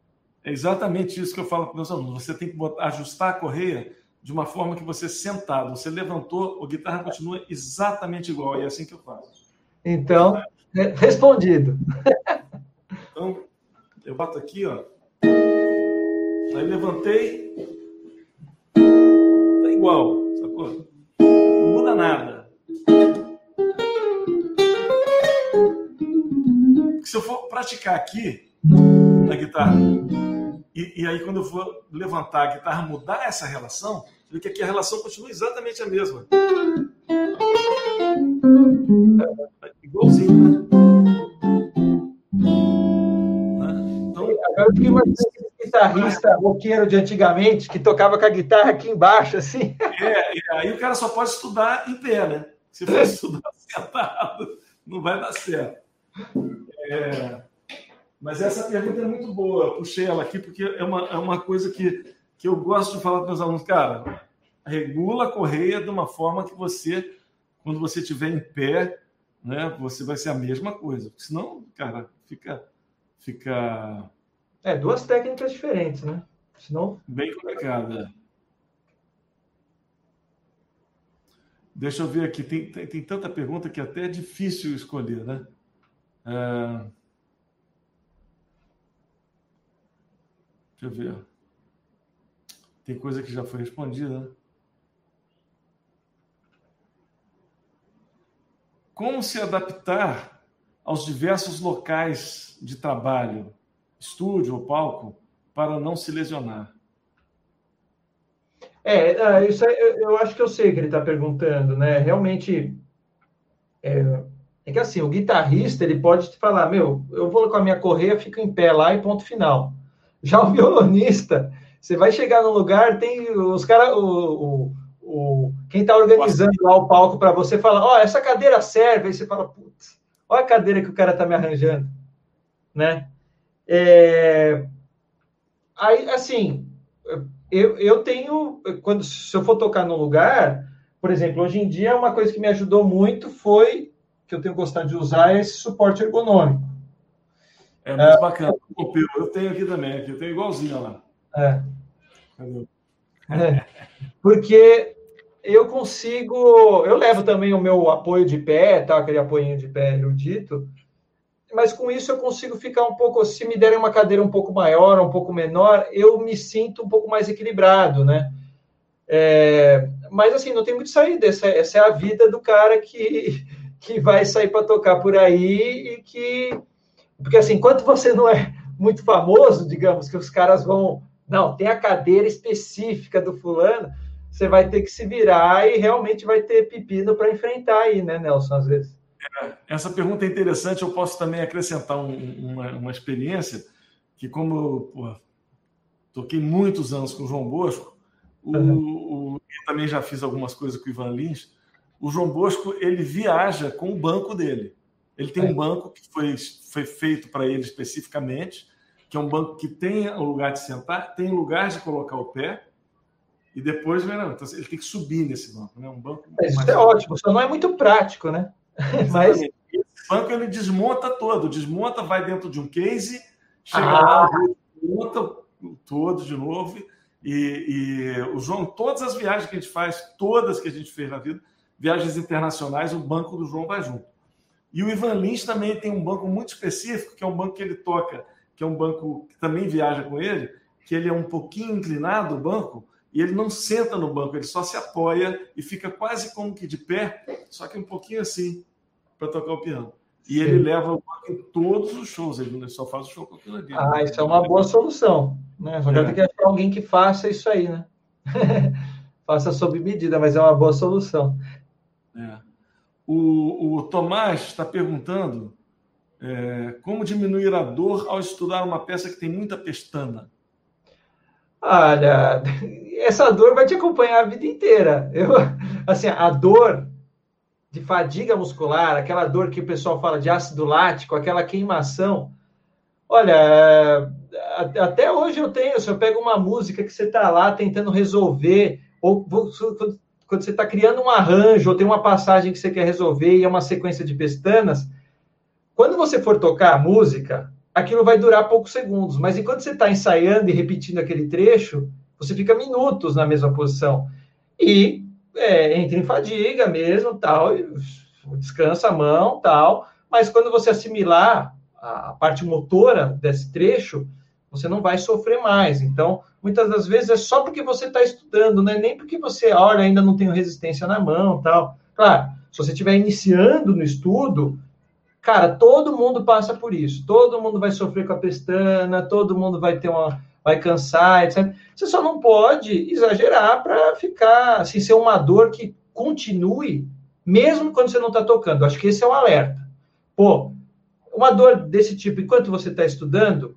é exatamente isso que eu falo para meus alunos. Você tem que botar, ajustar a correia de uma forma que você sentado, você levantou, a guitarra continua exatamente igual, e é assim que eu faço. Então, é respondido. Então, eu bato aqui, ó. Aí levantei, tá igual, sacou? Não muda nada. Porque se eu for praticar aqui, na guitarra. E, e, aí, quando eu for levantar a guitarra, mudar essa relação, você vê que aqui a relação continua exatamente a mesma. É, igualzinho, né? Então, agora eu fiquei imaginando guitarrista roqueiro de antigamente que tocava com a guitarra aqui embaixo, assim. É, e aí o cara só pode estudar em pé, né? Se for estudar sentado, não vai dar certo. É, mas essa pergunta é muito boa. Eu puxei ela aqui porque é uma, é uma coisa que, que eu gosto de falar para meus alunos. Cara, regula a correia de uma forma que você, quando você estiver em pé, né, você vai ser a mesma coisa. Senão, cara, fica. fica é, duas técnicas diferentes, né? Senão... Bem complicado, é. Deixa eu ver aqui, tem, tem, tem, tanta pergunta que até é difícil escolher, né? É... Deixa eu ver. Tem coisa que já foi respondida, né? Como se adaptar aos diversos locais de trabalho? estúdio ou palco para não se lesionar? É, é isso é, eu acho que eu sei que ele está perguntando, né? Realmente é, é, que assim, o guitarrista ele pode te falar, meu, eu vou com a minha correia, fico em pé lá e ponto final. Já o violonista, você vai chegar no lugar, tem os caras, o, o, o, quem está organizando lá o palco para você fala, ó, oh, essa cadeira serve, aí você fala, putz, olha a cadeira que o cara está me arranjando, né? É, aí, assim, eu, eu tenho, quando se eu for tocar no lugar, por exemplo, hoje em dia uma coisa que me ajudou muito foi que eu tenho gostado de usar é esse suporte ergonômico. É muito é, bacana. Eu tenho aqui também, aqui eu tenho igualzinho lá. É. é. Porque eu consigo, eu levo também o meu apoio de pé, tá? aquele apoio de pé erudito, mas com isso eu consigo ficar um pouco, se me derem uma cadeira um pouco maior, um pouco menor, eu me sinto um pouco mais equilibrado, né? É, mas assim, não tem muito saída, essa, essa é a vida do cara que, que vai sair para tocar por aí e que. Porque assim, enquanto você não é muito famoso, digamos, que os caras vão. Não, tem a cadeira específica do fulano, você vai ter que se virar e realmente vai ter pepino para enfrentar aí, né, Nelson, às vezes. É, essa pergunta é interessante. Eu posso também acrescentar um, uma, uma, experiência que, como eu toquei muitos anos com o João Bosco, o, uhum. o, também já fiz algumas coisas com o Ivan Lins. O João Bosco ele viaja com o banco dele. Ele tem é. um banco que foi, foi feito para ele especificamente, que é um banco que tem o lugar de sentar, tem lugar de colocar o pé, e depois não, então, ele tem que subir nesse banco. Né? Um banco isso é ótimo, só não é muito prático, né? Mas esse banco ele desmonta todo, desmonta, vai dentro de um case, chega ah. lá, monta todo de novo. E, e, o João, todas as viagens que a gente faz, todas que a gente fez na vida, viagens internacionais, o banco do João vai junto. E o Ivan Lins também tem um banco muito específico, que é um banco que ele toca, que é um banco que também viaja com ele, que ele é um pouquinho inclinado, o banco, e ele não senta no banco, ele só se apoia e fica quase como que de pé, só que um pouquinho assim, para tocar o piano. E Sim. ele leva o banco em todos os shows, ele só faz o show com aquilo ali. Ah, isso é uma boa solução. Né? Só é. tem que achar alguém que faça isso aí, né? faça sob medida, mas é uma boa solução. É. O, o Tomás está perguntando é, como diminuir a dor ao estudar uma peça que tem muita pestana. Olha, essa dor vai te acompanhar a vida inteira. Eu, assim, a dor de fadiga muscular, aquela dor que o pessoal fala de ácido lático, aquela queimação. Olha, até hoje eu tenho, se eu pego uma música que você está lá tentando resolver, ou quando você está criando um arranjo, ou tem uma passagem que você quer resolver e é uma sequência de pestanas, quando você for tocar a música, aquilo vai durar poucos segundos, mas enquanto você está ensaiando e repetindo aquele trecho, você fica minutos na mesma posição. E é, entra em fadiga mesmo, tal, descansa a mão, tal, mas quando você assimilar a parte motora desse trecho, você não vai sofrer mais. Então, muitas das vezes é só porque você está estudando, né? nem porque você, olha, ainda não tenho resistência na mão, tal. Claro, se você estiver iniciando no estudo, Cara, todo mundo passa por isso. Todo mundo vai sofrer com a pestana, todo mundo vai ter uma. vai cansar, etc. Você só não pode exagerar para ficar, assim, ser uma dor que continue, mesmo quando você não está tocando. Acho que esse é o alerta. Pô, uma dor desse tipo, enquanto você está estudando,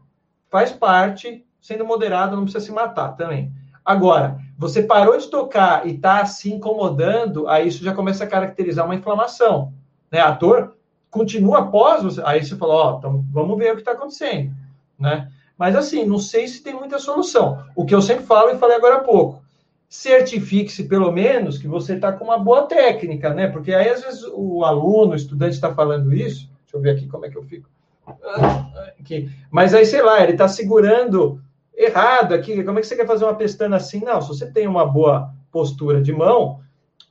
faz parte, sendo moderado, não precisa se matar também. Agora, você parou de tocar e está se incomodando, aí isso já começa a caracterizar uma inflamação. Né? A dor continua após você. Aí você fala, ó, então vamos ver o que está acontecendo. Né? Mas assim, não sei se tem muita solução. O que eu sempre falo e falei agora há pouco. Certifique-se, pelo menos, que você está com uma boa técnica, né? Porque aí, às vezes, o aluno, o estudante está falando isso. Deixa eu ver aqui como é que eu fico. Aqui. Mas aí, sei lá, ele está segurando errado aqui. Como é que você quer fazer uma pestana assim? Não, se você tem uma boa postura de mão,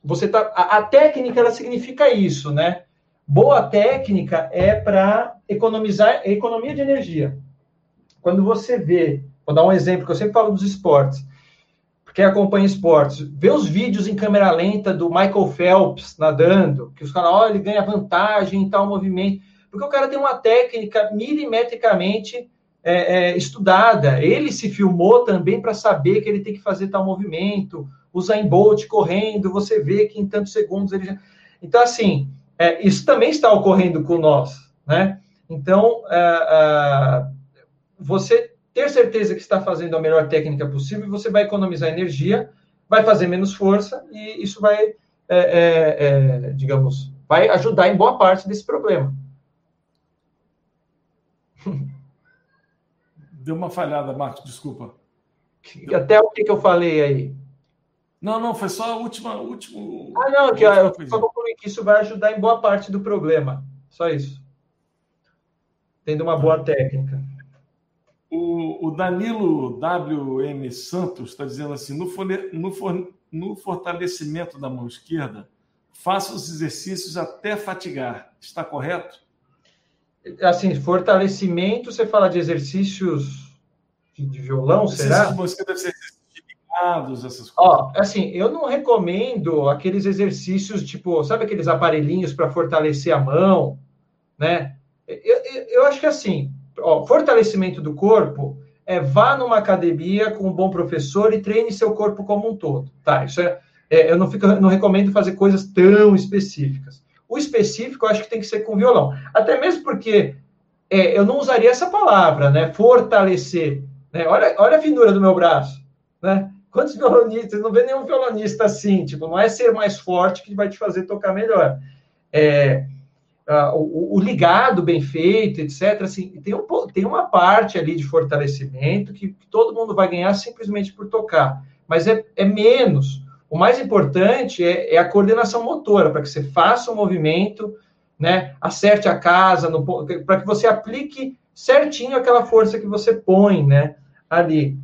você tá. A, a técnica ela significa isso, né? Boa técnica é para economizar economia de energia. Quando você vê, vou dar um exemplo que eu sempre falo dos esportes, porque acompanha esportes, vê os vídeos em câmera lenta do Michael Phelps nadando, que os caras, olha, ele ganha vantagem em tal movimento, porque o cara tem uma técnica milimetricamente é, é, estudada. Ele se filmou também para saber que ele tem que fazer tal movimento, usar em Bolt correndo, você vê que em tantos segundos ele já... Então, assim, é, isso também está ocorrendo com nós, né? Então, é, é, você ter certeza que está fazendo a melhor técnica possível, você vai economizar energia, vai fazer menos força e isso vai, é, digamos, vai ajudar em boa parte desse problema. Deu uma falhada, Marcos, desculpa. Até o que, que eu falei aí? Não, não, foi só a última. Último, ah, não, que eu concluí que isso vai ajudar em boa parte do problema. Só isso. Tendo uma boa técnica. O, o Danilo WM Santos está dizendo assim: no, no, no fortalecimento da mão esquerda, faça os exercícios até fatigar. Está correto? Assim, fortalecimento, você fala de exercícios de, de violão, será? Você deve ser ligados, essas coisas. Ó, assim, eu não recomendo aqueles exercícios, tipo, sabe aqueles aparelhinhos para fortalecer a mão, né? Eu, eu, eu, acho que assim, ó, fortalecimento do corpo é vá numa academia com um bom professor e treine seu corpo como um todo, tá? Isso é, é eu não, fico, não recomendo fazer coisas tão específicas. O específico eu acho que tem que ser com violão. Até mesmo porque é, eu não usaria essa palavra, né? Fortalecer. Né? Olha, olha a finura do meu braço, né? Quantos violonistas? Não vê nenhum violonista assim, tipo, não é ser mais forte que vai te fazer tocar melhor. É, o, o, ligado bem feito, etc. Assim, tem, um, tem uma parte ali de fortalecimento que, que todo mundo vai ganhar simplesmente por tocar, mas é, é menos o mais importante é, é a coordenação motora, para que você faça o um movimento, né, acerte a casa, para que você aplique certinho aquela força que você põe né, ali.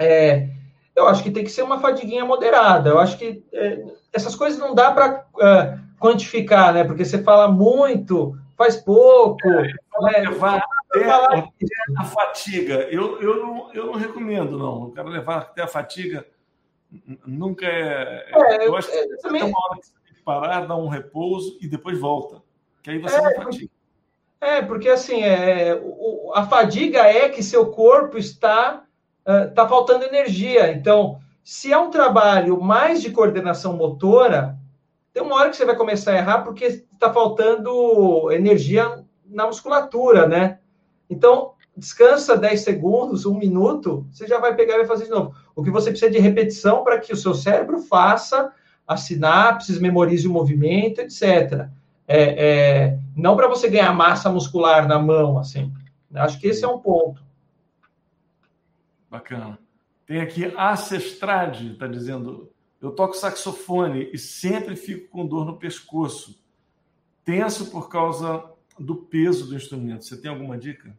É, eu acho que tem que ser uma fadiguinha moderada. Eu acho que é, essas coisas não dá para é, quantificar, né? Porque você fala muito, faz pouco. É, né? levar até falar... a fatiga. Eu, eu, não, eu não recomendo, não. Eu quero levar até a fatiga Nunca é. é eu acho que é, também... tem uma hora que você tem que parar, dar um repouso e depois volta. Que aí você é, não fatiga. É, porque assim, é, o, a fadiga é que seu corpo está, está faltando energia. Então, se é um trabalho mais de coordenação motora, tem uma hora que você vai começar a errar porque está faltando energia na musculatura, né? Então, descansa 10 segundos, um minuto, você já vai pegar e vai fazer de novo. O que você precisa de repetição para que o seu cérebro faça as sinapses, memorize o movimento, etc. É, é, não para você ganhar massa muscular na mão, assim. Acho que esse é um ponto. Bacana. Tem aqui Ancestrade, está dizendo, eu toco saxofone e sempre fico com dor no pescoço. Tenso por causa do peso do instrumento. Você tem alguma dica?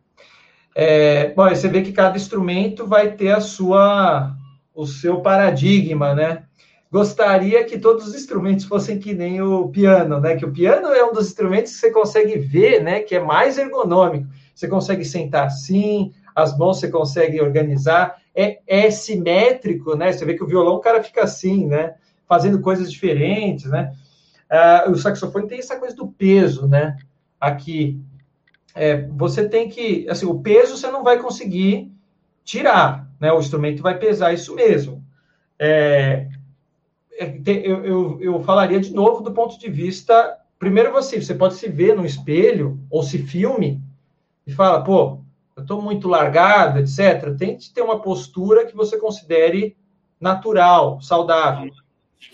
É, bom, você vê que cada instrumento vai ter a sua, o seu paradigma, né? Gostaria que todos os instrumentos fossem que nem o piano, né? Que o piano é um dos instrumentos que você consegue ver, né? Que é mais ergonômico. Você consegue sentar assim, as mãos você consegue organizar. É, é simétrico, né? Você vê que o violão o cara fica assim, né? Fazendo coisas diferentes, né? Ah, o saxofone tem essa coisa do peso, né? aqui, é, você tem que, assim, o peso você não vai conseguir tirar, né? O instrumento vai pesar isso mesmo. É, é eu, eu, eu falaria de novo do ponto de vista, primeiro você, você pode se ver no espelho ou se filme e fala, pô, eu estou muito largado, etc. Tente ter uma postura que você considere natural, saudável.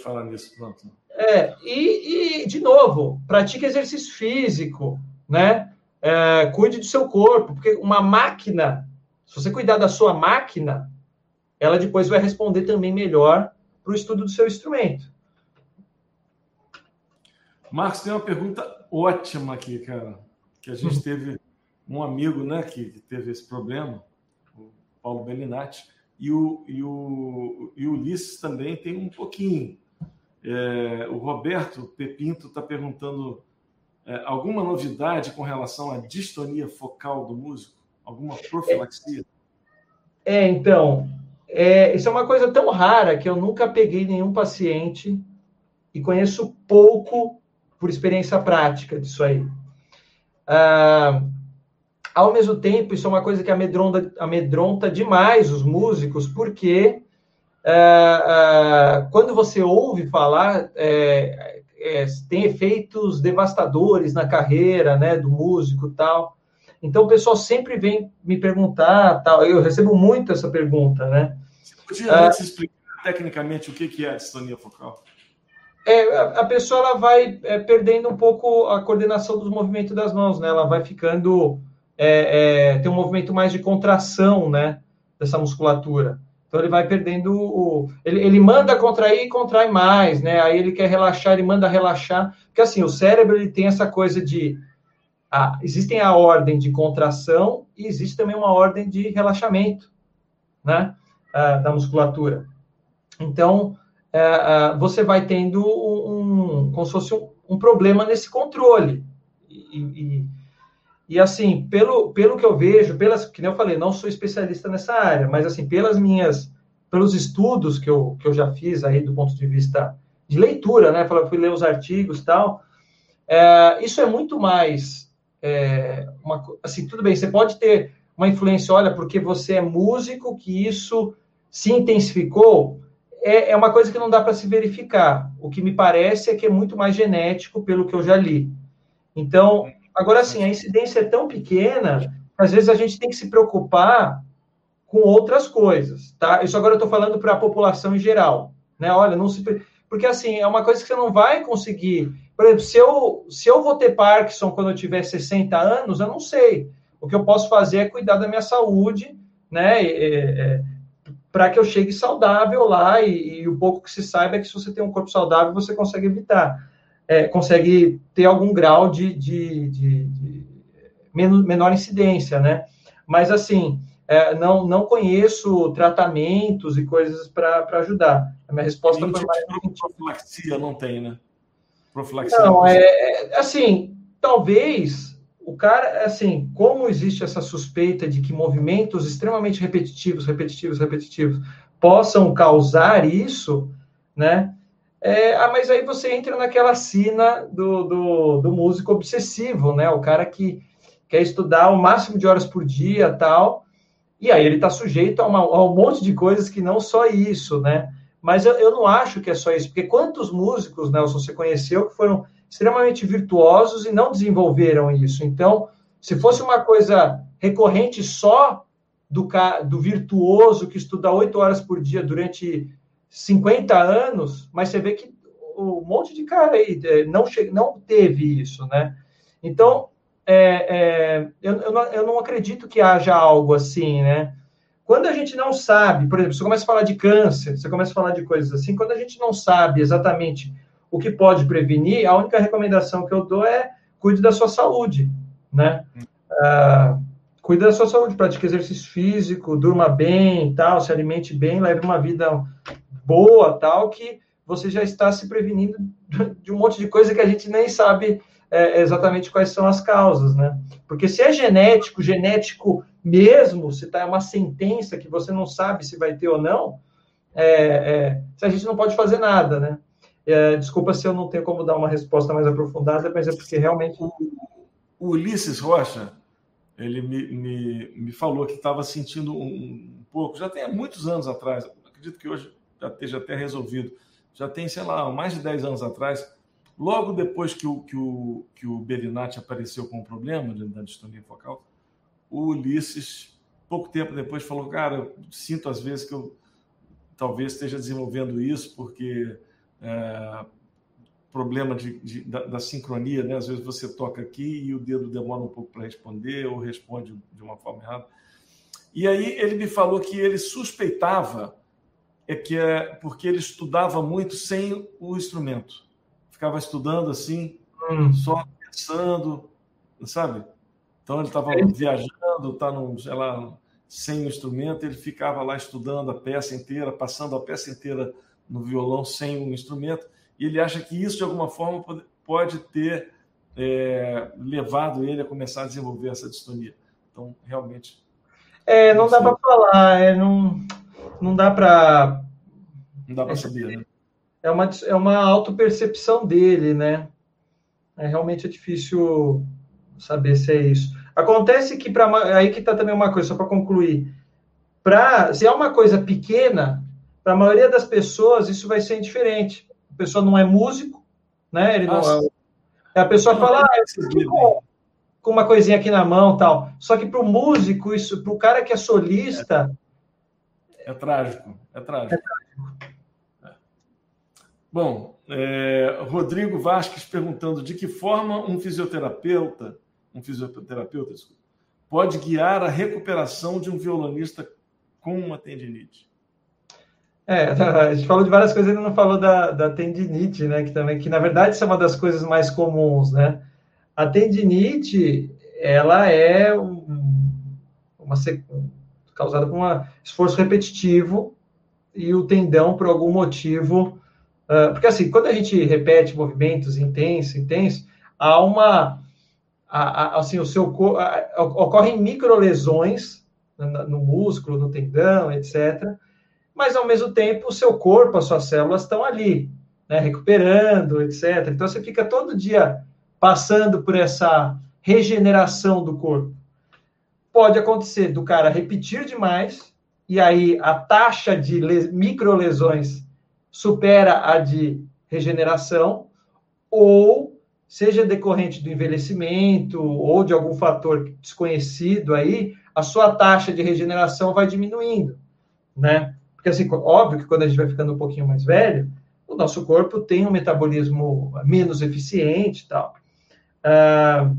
Falar nisso, pronto. É, e, e, de novo, pratique exercício físico, né? É, cuide do seu corpo, porque uma máquina, se você cuidar da sua máquina, ela depois vai responder também melhor para o estudo do seu instrumento. Marcos, tem uma pergunta ótima aqui, cara, que a gente uhum. teve um amigo, né, que, que teve esse problema, o Paulo Bellinati, e o, e o, e o Ulisses também tem um pouquinho. É, o Roberto Pepinto está perguntando é, alguma novidade com relação à distonia focal do músico? Alguma profilaxia? É, então, é, isso é uma coisa tão rara que eu nunca peguei nenhum paciente e conheço pouco por experiência prática disso aí. Ah, ao mesmo tempo, isso é uma coisa que amedronta, amedronta demais os músicos, porque é, é, quando você ouve falar, é, é, tem efeitos devastadores na carreira né, do músico tal. Então, o pessoal sempre vem me perguntar, tal. eu recebo muito essa pergunta, né? Você podia ah, explicar tecnicamente o que é a distonia focal? É, a pessoa ela vai é, perdendo um pouco a coordenação dos movimentos das mãos, né? Ela vai ficando é, é, tem um movimento mais de contração, né, dessa musculatura. Então ele vai perdendo o. Ele, ele manda contrair e contrai mais, né? Aí ele quer relaxar, ele manda relaxar. Porque assim, o cérebro ele tem essa coisa de. Ah, existem a ordem de contração e existe também uma ordem de relaxamento, né? Da musculatura. Então, é, ah, você vai tendo um, um, como se fosse um, um problema nesse controle. E, e, e assim, pelo, pelo que eu vejo, pelas que eu falei, não sou especialista nessa área, mas assim, pelas minhas pelos estudos que eu, que eu já fiz aí do ponto de vista de leitura, né? Fui ler os artigos tal. É, isso é muito mais é, uma, assim, tudo bem, você pode ter uma influência, olha, porque você é músico, que isso se intensificou, é, é uma coisa que não dá para se verificar. O que me parece é que é muito mais genético, pelo que eu já li. Então, Agora, assim, a incidência é tão pequena, que às vezes a gente tem que se preocupar com outras coisas, tá? Isso agora eu estou falando para a população em geral, né? Olha, não se... Porque, assim, é uma coisa que você não vai conseguir... Por exemplo, se eu, se eu vou ter Parkinson quando eu tiver 60 anos, eu não sei. O que eu posso fazer é cuidar da minha saúde, né? É, para que eu chegue saudável lá e, e, o pouco que se saiba é que se você tem um corpo saudável, você consegue evitar é, consegue ter algum grau de, de, de, de menor incidência, né? Mas, assim, é, não, não conheço tratamentos e coisas para ajudar. A minha resposta foi tipo mais... Profilaxia não tem, né? Profilaxia. Não, é, é, assim, talvez o cara, assim, como existe essa suspeita de que movimentos extremamente repetitivos, repetitivos, repetitivos, possam causar isso, né? É, ah, mas aí você entra naquela sina do, do, do, músico obsessivo, né? O cara que quer estudar o máximo de horas por dia tal, e aí ele está sujeito a, uma, a, um monte de coisas que não só isso, né? Mas eu, eu não acho que é só isso, porque quantos músicos, Nelson, você conheceu que foram extremamente virtuosos e não desenvolveram isso? Então, se fosse uma coisa recorrente só do, do virtuoso que estuda oito horas por dia durante 50 anos, mas você vê que um monte de cara aí é, não, não teve isso, né? Então, é, é, eu, eu, não, eu não acredito que haja algo assim, né? Quando a gente não sabe, por exemplo, você começa a falar de câncer, você começa a falar de coisas assim, quando a gente não sabe exatamente o que pode prevenir, a única recomendação que eu dou é cuide da sua saúde, né? Uh, cuide da sua saúde, pratique exercício físico, durma bem, tal, se alimente bem, leve uma vida boa, tal, que você já está se prevenindo de um monte de coisa que a gente nem sabe é, exatamente quais são as causas, né? Porque se é genético, genético mesmo, se está uma sentença que você não sabe se vai ter ou não, é, é, a gente não pode fazer nada, né? É, desculpa se eu não tenho como dar uma resposta mais aprofundada, mas é porque realmente o Ulisses Rocha, ele me, me, me falou que estava sentindo um, um, pouco, já tem muitos anos atrás, acredito que hoje já esteja até resolvido, já tem, sei lá, mais de 10 anos atrás, logo depois que o, que o, que o Berinati apareceu com o problema da distonia focal, o Ulisses, pouco tempo depois, falou, cara, sinto às vezes que eu talvez esteja desenvolvendo isso, porque é, problema de, de da, da, sincronia, né? Às vezes você toca aqui e o dedo demora um pouco para responder ou responde de uma forma errada. E aí ele me falou que ele suspeitava é que é porque ele estudava muito sem o instrumento. Ficava estudando assim, hum. só pensando, sabe? Então ele estava é. viajando, tá num, sei lá, sem o instrumento, ele ficava lá estudando a peça inteira, passando a peça inteira no violão sem o instrumento e ele acha que isso, de alguma forma, pode ter é, levado ele a começar a desenvolver essa distonia. Então, realmente. É, não, dá para falar, é, não, não dá para. Não dá para saber, né? É uma, é uma autopercepção dele, né? É, realmente é difícil saber se é isso. Acontece que, para aí que está também uma coisa, só para concluir. Pra, se é uma coisa pequena, para a maioria das pessoas isso vai ser indiferente pessoa não é músico, né? Ele não é, a pessoa fala, ah, com, com uma coisinha aqui na mão tal. Só que para o músico, isso, para o cara que é solista. É, é trágico, é trágico. É trágico. Bom, é, Rodrigo Vasques perguntando de que forma um fisioterapeuta, um fisioterapeuta pode guiar a recuperação de um violonista com uma tendinite. É, a gente falou de várias coisas, ele não falou da, da tendinite, né? Que também, que na verdade isso é uma das coisas mais comuns, né? A tendinite, ela é um, uma causada por um esforço repetitivo e o tendão, por algum motivo, uh, porque assim, quando a gente repete movimentos intensos, intensos, há uma, a, a, assim, o seu ocorrem microlesões no músculo, no tendão, etc mas ao mesmo tempo o seu corpo, as suas células estão ali, né, recuperando, etc. Então você fica todo dia passando por essa regeneração do corpo. Pode acontecer do cara repetir demais, e aí a taxa de microlesões supera a de regeneração, ou seja decorrente do envelhecimento ou de algum fator desconhecido aí, a sua taxa de regeneração vai diminuindo, né? Porque, assim, óbvio que quando a gente vai ficando um pouquinho mais velho, o nosso corpo tem um metabolismo menos eficiente e tal. Ah,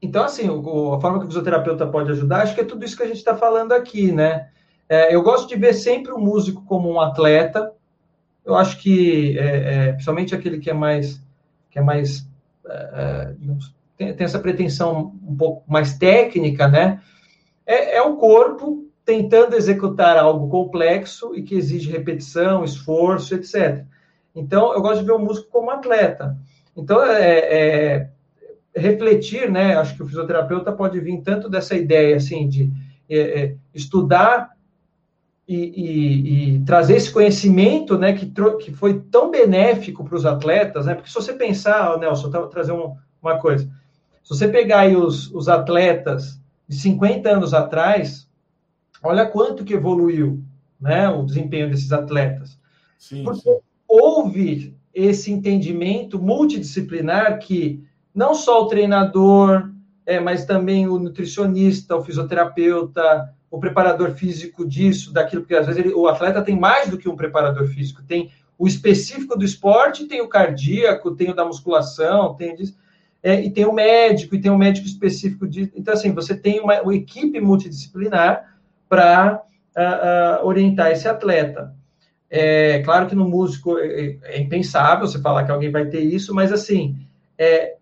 então, assim, o, a forma que o fisioterapeuta pode ajudar, acho que é tudo isso que a gente está falando aqui, né? É, eu gosto de ver sempre o músico como um atleta. Eu acho que, é, é, principalmente aquele que é mais, que é mais tem, tem, essa pretensão um pouco mais técnica, né? É, é o corpo tentando executar algo complexo e que exige repetição, esforço, etc. Então, eu gosto de ver o músico como atleta. Então, é, é, refletir, né? Acho que o fisioterapeuta pode vir tanto dessa ideia, assim, de é, é estudar e, e, e, trazer esse conhecimento, né, que, que foi tão benéfico para os atletas, né? Porque se você pensar, Nelson, eu trazer um, uma coisa. Se você pegar aí os, os atletas de 50 anos atrás, Olha quanto que evoluiu né, o desempenho desses atletas. Sim, Porque sim. houve esse entendimento multidisciplinar que não só o treinador, é, mas também o nutricionista, o fisioterapeuta, o preparador físico disso, daquilo, porque às vezes ele, o atleta tem mais do que um preparador físico, tem o específico do esporte, tem o cardíaco, tem o da musculação, tem disso, é, e tem o médico, e tem o médico específico disso. Então, assim, você tem uma, uma equipe multidisciplinar para uh, uh, orientar esse atleta. É claro que no músico é, é, é, impensável você falar que alguém vai ter isso, mas assim, é,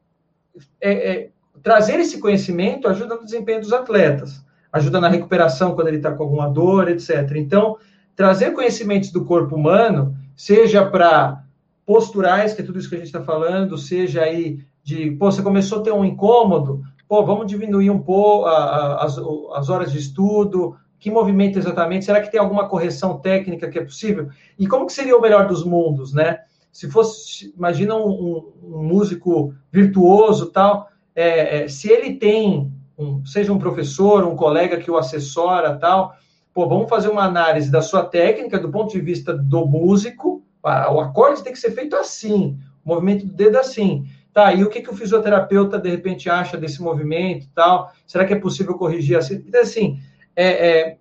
é, é, trazer esse conhecimento ajuda no desempenho dos atletas, ajuda na recuperação quando ele está com alguma dor, etc. Então, trazer conhecimentos do corpo humano, seja para posturais, que é tudo isso que a gente está falando, seja aí de, pô, você começou a ter um incômodo, pô, vamos diminuir um pouco as, as horas de estudo, que movimento exatamente? Será que tem alguma correção técnica que é possível? E como que seria o melhor dos mundos, né? Se fosse, imagina um, um, músico virtuoso tal, é, é, se ele tem, um, seja um professor, um colega que o assessora, tal, pô, vamos fazer uma análise da sua técnica do ponto de vista do músico, o acorde tem que ser feito assim, o movimento do dedo assim. Tá, e o que, que o fisioterapeuta, de repente, acha desse movimento tal? Será que é possível corrigir assim? Então, assim, é, é,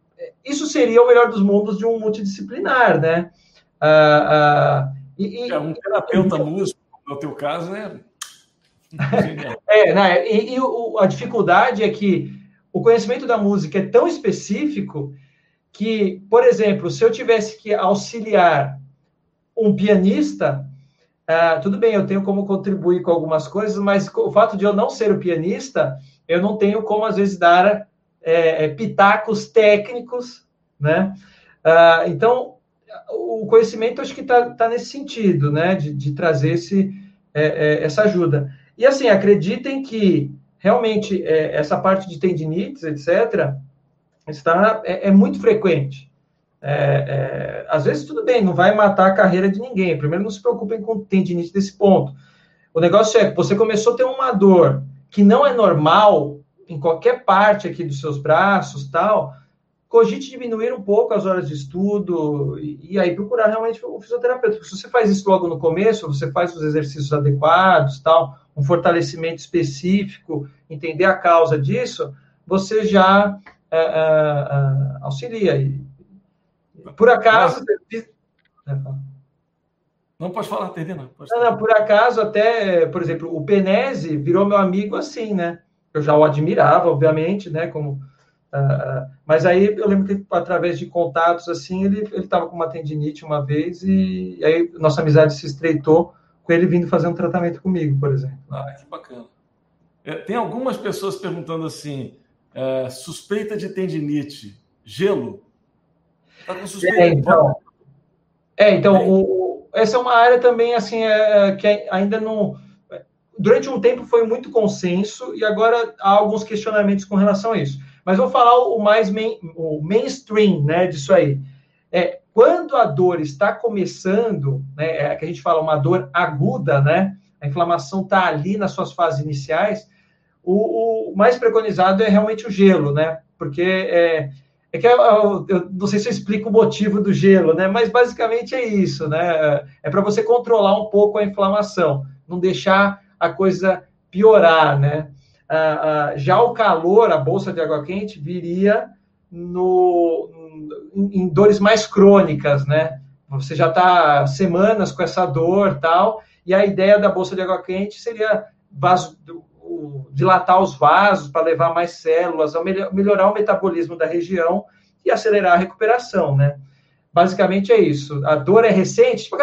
isso seria o melhor dos mundos de um multidisciplinar, né? Ah, ah, e, é, um terapeuta e, músico, no teu caso, né? É, né? E, e o, a dificuldade é que o conhecimento da música é tão específico que, por exemplo, se eu tivesse que auxiliar um pianista, ah, tudo bem, eu tenho como contribuir com algumas coisas, mas o fato de eu não ser o pianista, eu não tenho como, às vezes, dar é, é pitacos técnicos, né? Ah, então, o conhecimento acho que está tá nesse sentido, né? De, de trazer esse, é, é, essa ajuda. E, assim, acreditem que, realmente, é, essa parte de tendinites, etc., está, é, é muito frequente. É, é, às vezes, tudo bem, não vai matar a carreira de ninguém. Primeiro, não se preocupem com tendinite desse ponto. O negócio é que você começou a ter uma dor que não é normal em qualquer parte aqui dos seus braços, tal, cogite diminuir um pouco as horas de estudo e, e aí procurar realmente o fisioterapeuta. Se você faz isso logo no começo, você faz os exercícios adequados, tal, um fortalecimento específico, entender a causa disso, você já é, é, é auxilia. E, por acaso. Não pode falar. Pode não, não, por acaso, até, por exemplo, o Penese virou meu amigo assim, né? Eu já o admirava, obviamente, né? Como, uh, mas aí eu lembro que através de contatos assim, ele estava com uma tendinite uma vez e, e aí nossa amizade se estreitou com ele vindo fazer um tratamento comigo, por exemplo. Ah, que bacana. É, tem algumas pessoas perguntando assim: é, suspeita de tendinite, gelo? Tá com suspeita. É, então, é, então o, essa é uma área também assim é, é, que ainda não. Durante um tempo foi muito consenso e agora há alguns questionamentos com relação a isso. Mas vou falar o mais main, o mainstream, né, disso aí. É, quando a dor está começando, né, é que a gente fala uma dor aguda, né, a inflamação está ali nas suas fases iniciais, o, o, mais preconizado é realmente o gelo, né, porque é, é que eu, eu, não sei se eu explico o motivo do gelo, né? Mas basicamente é isso, né? É para você controlar um pouco a inflamação, não deixar a coisa piorar, né? Ah, ah, já o calor, a bolsa de água quente, viria no, em, dores mais crônicas, né? Você já está semanas com essa dor tal, e a ideia da bolsa de água quente seria vaso, dilatar os vasos para levar mais células, melhorar o metabolismo da região e acelerar a recuperação, né? Basicamente é isso. A dor é recente. Tipo,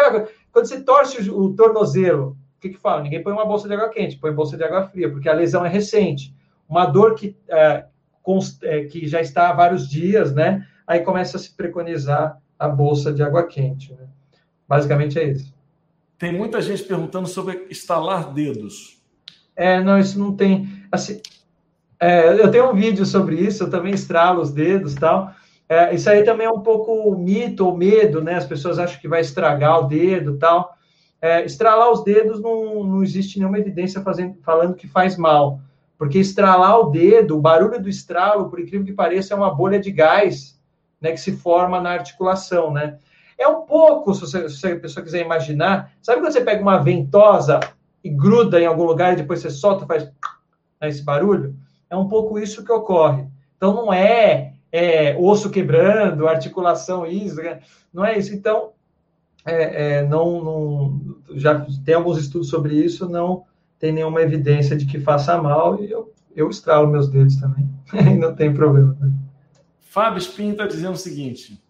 quando você torce o tornozelo, o que, que fala? Ninguém põe uma bolsa de água quente, põe bolsa de água fria, porque a lesão é recente. Uma dor que, é, é, que já está há vários dias, né? Aí começa a se preconizar a bolsa de água quente. Né? Basicamente é isso. Tem muita gente perguntando sobre estalar dedos. É, não, isso não tem. Assim, é, eu tenho um vídeo sobre isso, eu também estralo os dedos tal. É, isso aí também é um pouco mito ou medo, né? As pessoas acham que vai estragar o dedo tal. É, estralar os dedos não, não existe nenhuma evidência fazendo, falando que faz mal. Porque estralar o dedo, o barulho do estralo, por incrível que pareça, é uma bolha de gás né, que se forma na articulação, né? É um pouco, se, você, se a pessoa quiser imaginar, sabe quando você pega uma ventosa e gruda em algum lugar e depois você solta, faz né, esse barulho. É um pouco isso que ocorre. Então, não é, é osso quebrando, articulação isso, né? não é isso. Então, é, é, não, não, já tem alguns estudos sobre isso, não tem nenhuma evidência de que faça mal, e eu, eu estralo meus dedos também, não tem problema. Fábio Spin está dizendo o seguinte: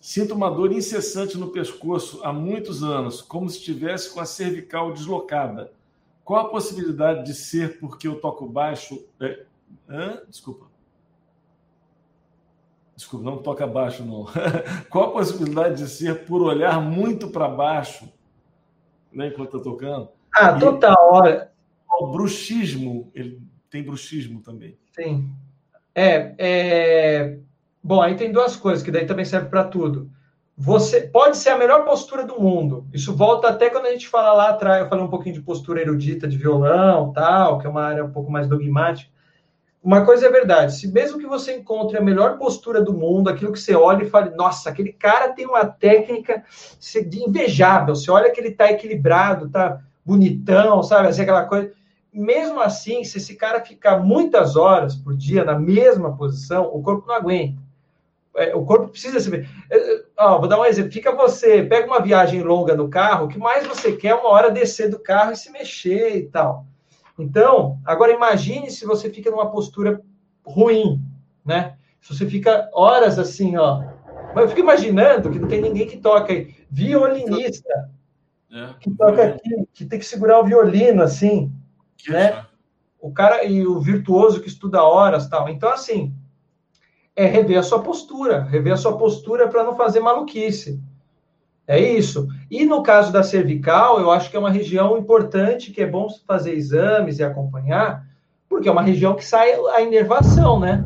Sinto uma dor incessante no pescoço há muitos anos, como se estivesse com a cervical deslocada. Qual a possibilidade de ser porque eu toco baixo? É... Hã? Desculpa. Desculpa, não toca baixo, não. Qual a possibilidade de ser por olhar muito para baixo, né, enquanto estou tocando? Ah, total. Olha. O bruxismo, ele tem bruxismo também. Sim. É, é, Bom, aí tem duas coisas que daí também serve para tudo. você pode ser a melhor postura do mundo. Isso volta até quando a gente fala lá atrás, eu falei um pouquinho de postura erudita de violão, tal, que é uma área um pouco mais dogmática. Uma coisa é verdade, se mesmo que você encontre a melhor postura do mundo, aquilo que você olha e fale, nossa, aquele cara tem uma técnica invejável, você olha que ele está equilibrado, tá bonitão, sabe, assim, aquela coisa. Mesmo assim, se esse cara ficar muitas horas por dia na mesma posição, o corpo não aguenta. É, o corpo precisa se ver. Ó, vou dar um exemplo. Fica você, pega uma viagem longa no carro, o que mais você quer é uma hora descer do carro e se mexer e tal. Então, agora imagine se você fica numa postura ruim, né? Se você fica horas assim, ó. Mas eu fico imaginando que não tem ninguém que toca aí. Violinista. É, que toca aqui, que tem que segurar o violino, assim. Que né? O cara e o virtuoso que estuda horas tal. Então, assim, é rever a sua postura, rever a sua postura para não fazer maluquice. É isso. E no caso da cervical, eu acho que é uma região importante, que é bom fazer exames e acompanhar, porque é uma região que sai a inervação, né?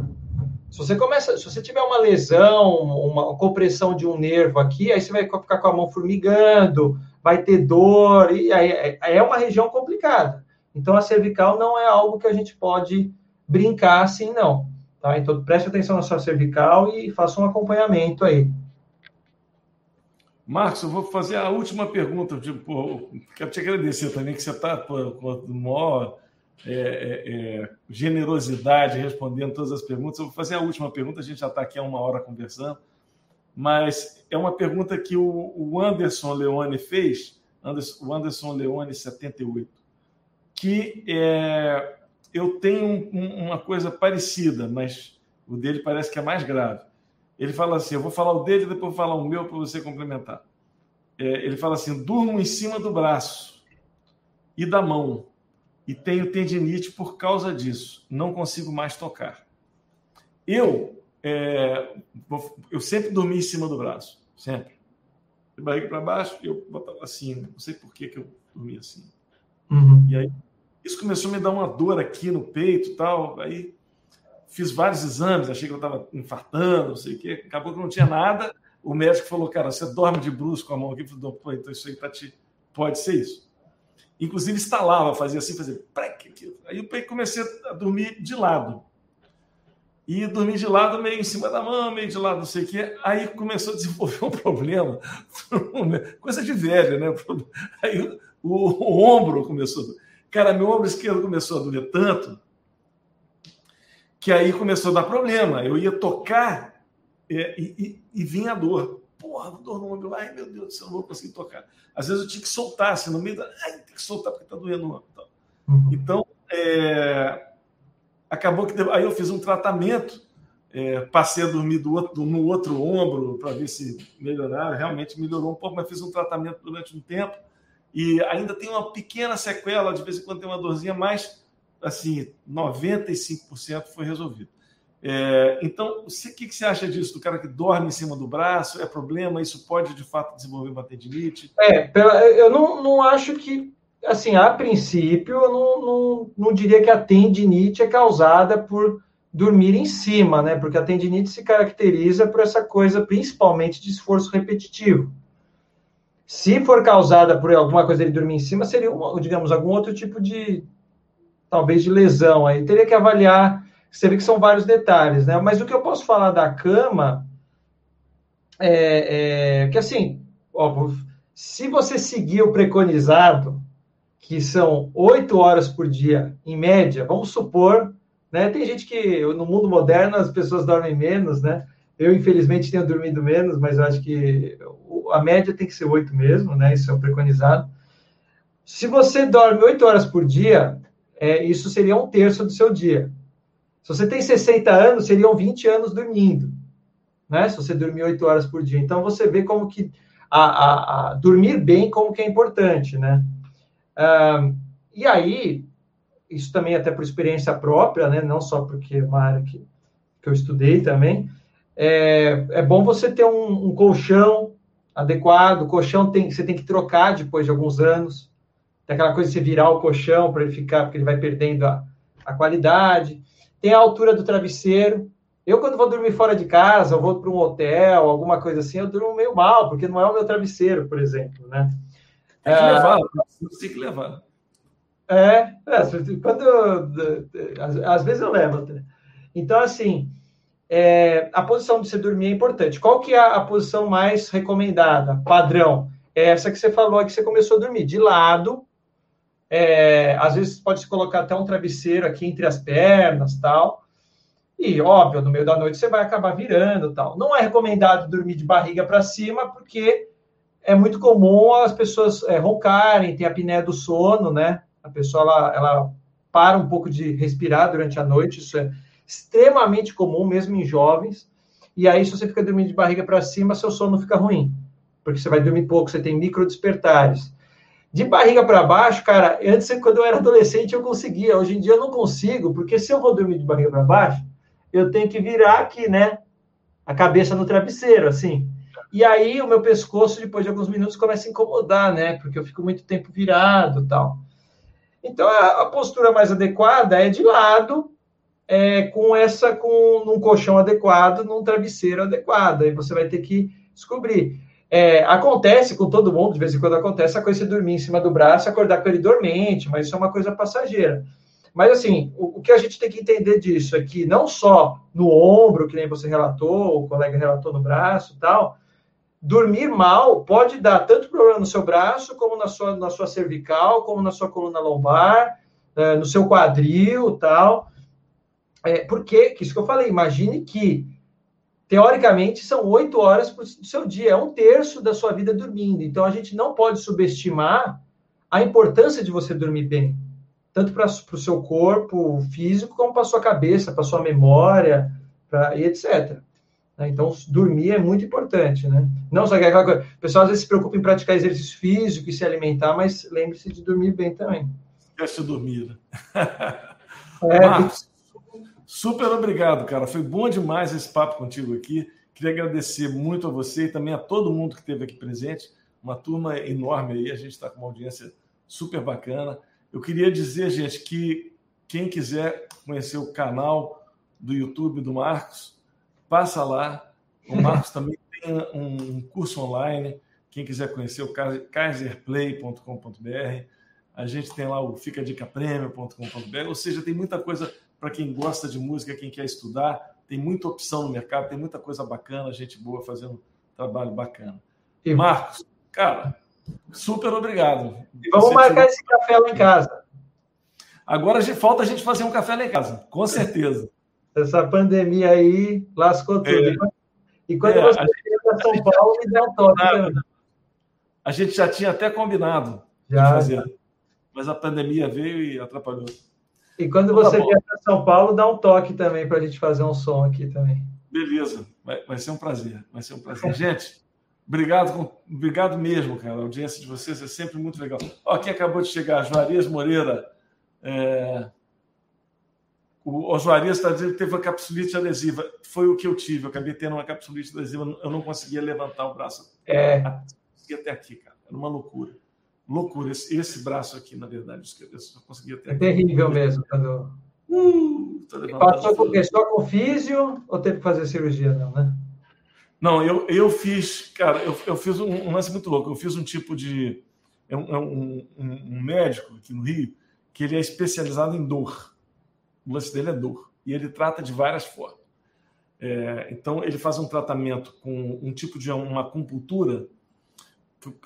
Se você começa, se você tiver uma lesão, uma compressão de um nervo aqui, aí você vai ficar com a mão formigando, vai ter dor, e aí é, é uma região complicada. Então a cervical não é algo que a gente pode brincar assim, não. Tá? Então, preste atenção na sua cervical e faça um acompanhamento aí. Marcos, eu vou fazer a última pergunta. Tipo, quero te agradecer também, que você está com maior é, é, é, generosidade respondendo todas as perguntas. Eu vou fazer a última pergunta, a gente já está aqui há uma hora conversando, mas é uma pergunta que o, o Anderson Leone fez, Anderson, o Anderson Leone 78, que é, eu tenho um, uma coisa parecida, mas o dele parece que é mais grave. Ele fala assim: eu vou falar o dele, depois vou falar o meu para você complementar. É, ele fala assim: durmo em cima do braço e da mão e tenho tendinite por causa disso. Não consigo mais tocar. Eu, é, eu sempre dormi em cima do braço, sempre. De barriga para baixo, eu botava assim. Não sei por que, que eu dormia assim. Uhum. E aí isso começou a me dar uma dor aqui no peito tal. Aí fiz vários exames, achei que eu estava infartando, não sei o quê. Acabou que não tinha nada. O médico falou, cara, você dorme de bruxo com a mão aqui. Eu falei, Pô, então isso aí tá te... pode ser isso. Inclusive instalava, fazia assim, fazia. Aí eu comecei a dormir de lado. E dormir de lado, meio em cima da mão, meio de lado, não sei o quê. Aí começou a desenvolver um problema. Coisa de velho, né? Aí o, o, o ombro começou. Cara, meu ombro esquerdo começou a doer tanto que aí começou a dar problema. Eu ia tocar é, e, e, e, vinha a dor. Porra, dor no ombro. Ai, meu Deus do céu, não vou conseguir tocar. Às vezes eu tinha que soltar, assim, no meio da. Ai, tem que soltar porque tá doendo o ombro. Uhum. Então, é... acabou que. Aí eu fiz um tratamento, é... passei a dormir do outro, no outro ombro para ver se melhorava. Realmente melhorou um pouco, mas fiz um tratamento durante um tempo e ainda tem uma pequena sequela, de vez em quando tem uma dorzinha, mas assim, 95% foi resolvido. É, então, o que, que, você acha disso? Do cara que dorme em cima do braço? É problema? Isso pode, de fato, desenvolver uma tendinite? É, eu não, não acho que, assim, a princípio, eu não, não, não diria que a tendinite é causada por dormir em cima, né? Porque a tendinite se caracteriza por essa coisa, principalmente de esforço repetitivo. Se for causada por alguma coisa ele dormir em cima, seria, uma, digamos, algum outro tipo de, talvez, de lesão. Aí teria que avaliar, você vê que são vários detalhes, né? Mas o que eu posso falar da cama é, é que, assim, ó, se você seguir o preconizado, que são oito horas por dia, em média, vamos supor, né? Tem gente que, no mundo moderno, as pessoas dormem menos, né? Eu, infelizmente, tenho dormido menos, mas eu acho que a média tem que ser oito mesmo, né? Isso é preconizado. Se você dorme oito horas por dia, é, isso seria um terço do seu dia. Se você tem 60 anos, seriam 20 anos dormindo, né? Se você dormir oito horas por dia. Então, você vê como que a, a, a dormir bem como que é importante, né? E aí, isso também até por experiência própria, né? Não só porque é uma área que, que eu estudei também, é, é bom você ter um, um, colchão adequado. O colchão tem, você tem que trocar depois de alguns anos. Tem aquela coisa de você virar o colchão para ele ficar, porque ele vai perdendo a, a qualidade. Tem a altura do travesseiro. Eu, quando vou dormir fora de casa, eu vou para um hotel, alguma coisa assim, eu durmo meio mal, porque não é o meu travesseiro, por exemplo, né? Tem que levar, tem que levar. É, é quando às, às, vezes eu levo. Então, assim, é, a posição de você dormir é importante. Qual que é a, posição mais recomendada, padrão? É essa que você falou, que você começou a dormir, de lado. É, às vezes pode se colocar até um travesseiro aqui entre as pernas, tal. E, óbvio, no meio da noite você vai acabar virando, tal. Não é recomendado dormir de barriga para cima, porque é muito comum as pessoas é, roncarem, ter a apneia do sono, né? A pessoa ela, ela para um pouco de respirar durante a noite, isso é extremamente comum, mesmo em jovens. E aí, se você fica dormindo de barriga para cima, seu sono fica ruim, porque você vai dormir pouco, você tem micro despertares. De barriga para baixo, cara, antes, quando eu era adolescente, eu conseguia. Hoje em dia, eu não consigo, porque se eu vou dormir de barriga para baixo, eu tenho que virar aqui, né? A cabeça no travesseiro, assim. E aí, o meu pescoço, depois de alguns minutos, começa a incomodar, né? Porque eu fico muito tempo virado tal. Então, a, a postura mais adequada é de lado, é, com essa, com num colchão adequado, num travesseiro adequado. Aí você vai ter que descobrir. É, acontece com todo mundo, de vez em quando acontece a coisa de dormir em cima do braço acordar com ele dormente, mas isso é uma coisa passageira. Mas, assim, o, o, que a gente tem que entender disso é que não só no ombro, que nem você relatou, o colega relatou no braço tal, dormir mal pode dar tanto problema no seu braço, como na sua, na sua cervical, como na sua coluna lombar, é, no seu quadril tal. É, porque, isso que eu falei, imagine que, teoricamente, são oito horas do seu dia, é um terço da sua vida dormindo. Então, a gente não pode subestimar a importância de você dormir bem, tanto para o seu corpo físico, como para a sua cabeça, para a sua memória, pra, e etc. Né? Então, dormir é muito importante, né? Não só que aquela coisa, o pessoal às vezes se preocupa em praticar exercício físico e se alimentar, mas lembre-se de dormir bem também. Esquece de dormir. É, Marcos, super obrigado, cara. Foi bom demais esse papo contigo aqui. Queria agradecer muito a você e também a todo mundo que esteve aqui presente. Uma turma enorme aí, a gente está com uma audiência super bacana. Eu queria dizer, gente, que quem quiser conhecer o canal do YouTube do Marcos, passa lá. O Marcos também tem um curso online. Quem quiser conhecer o kaiserplay.com.br. A gente tem lá o ficadicapremio.com.br. Ou seja, tem muita coisa para quem gosta de música, quem quer estudar. Tem muita opção no mercado, tem muita coisa bacana, gente boa fazendo trabalho bacana. E Marcos, cara, super obrigado. Vamos marcar esse café lá em casa. Agora falta a gente fazer um café lá em casa, com certeza. Essa pandemia aí lascou tudo. É. E quando é, você vier para São Paulo, me dá um toque A gente já tinha até combinado já. de fazer, mas a pandemia veio e atrapalhou. E quando então, você tá vier para São Paulo, dá um toque também para a gente fazer um som aqui também. Beleza, vai, vai ser um prazer. Vai ser um prazer. gente, obrigado, obrigado mesmo, cara. A audiência de vocês é sempre muito legal. Ó, aqui acabou de chegar, Juarez Moreira. É... O Oswarias está dizendo que teve uma capsulite adesiva. Foi o que eu tive. Eu acabei tendo uma capsulite adesiva. Eu não conseguia levantar o braço. É. até aqui, cara. Era uma loucura. Loucura. Esse, esse braço aqui, na verdade, eu só conseguia até É terrível mesmo. Quando... Uh, passou com o Só com físio ou teve que fazer cirurgia? Não, né? Não, eu, eu fiz, cara, eu, eu fiz um, um lance muito louco. Eu fiz um tipo de. É um, um, um médico aqui no Rio que ele é especializado em dor. O lance dele é dor. E ele trata de várias formas. É, então, ele faz um tratamento com um tipo de uma acupuntura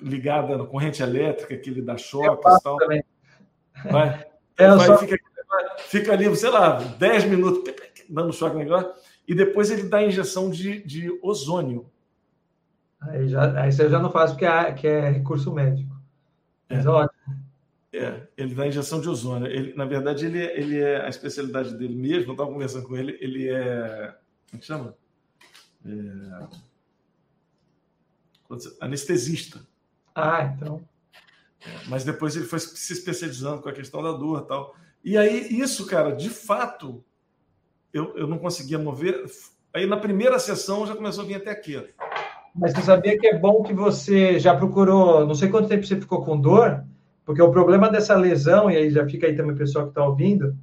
ligada na corrente elétrica, que ele dá choque e tal. Também. Vai, é, vai só... fica, fica, ali, sei lá, 10 minutos dando choque negócio, e depois ele dá injeção de, de ozônio. Aí, já, aí você já não faz porque é, que é recurso médico. Mas é. ótimo. É, ele dá injeção de ozônio. Ele, na verdade, ele, ele é a especialidade dele mesmo. Eu estava conversando com ele. Ele é. Como é que chama? É, anestesista. Ah, então. É, mas depois ele foi se especializando com a questão da dor e tal. E aí, isso, cara, de fato, eu, eu não conseguia mover. Aí na primeira sessão já começou a vir até aqui. Mas você sabia que é bom que você já procurou, não sei quanto tempo você ficou com dor, porque o problema dessa lesão, e aí já fica aí também o pessoal que está ouvindo,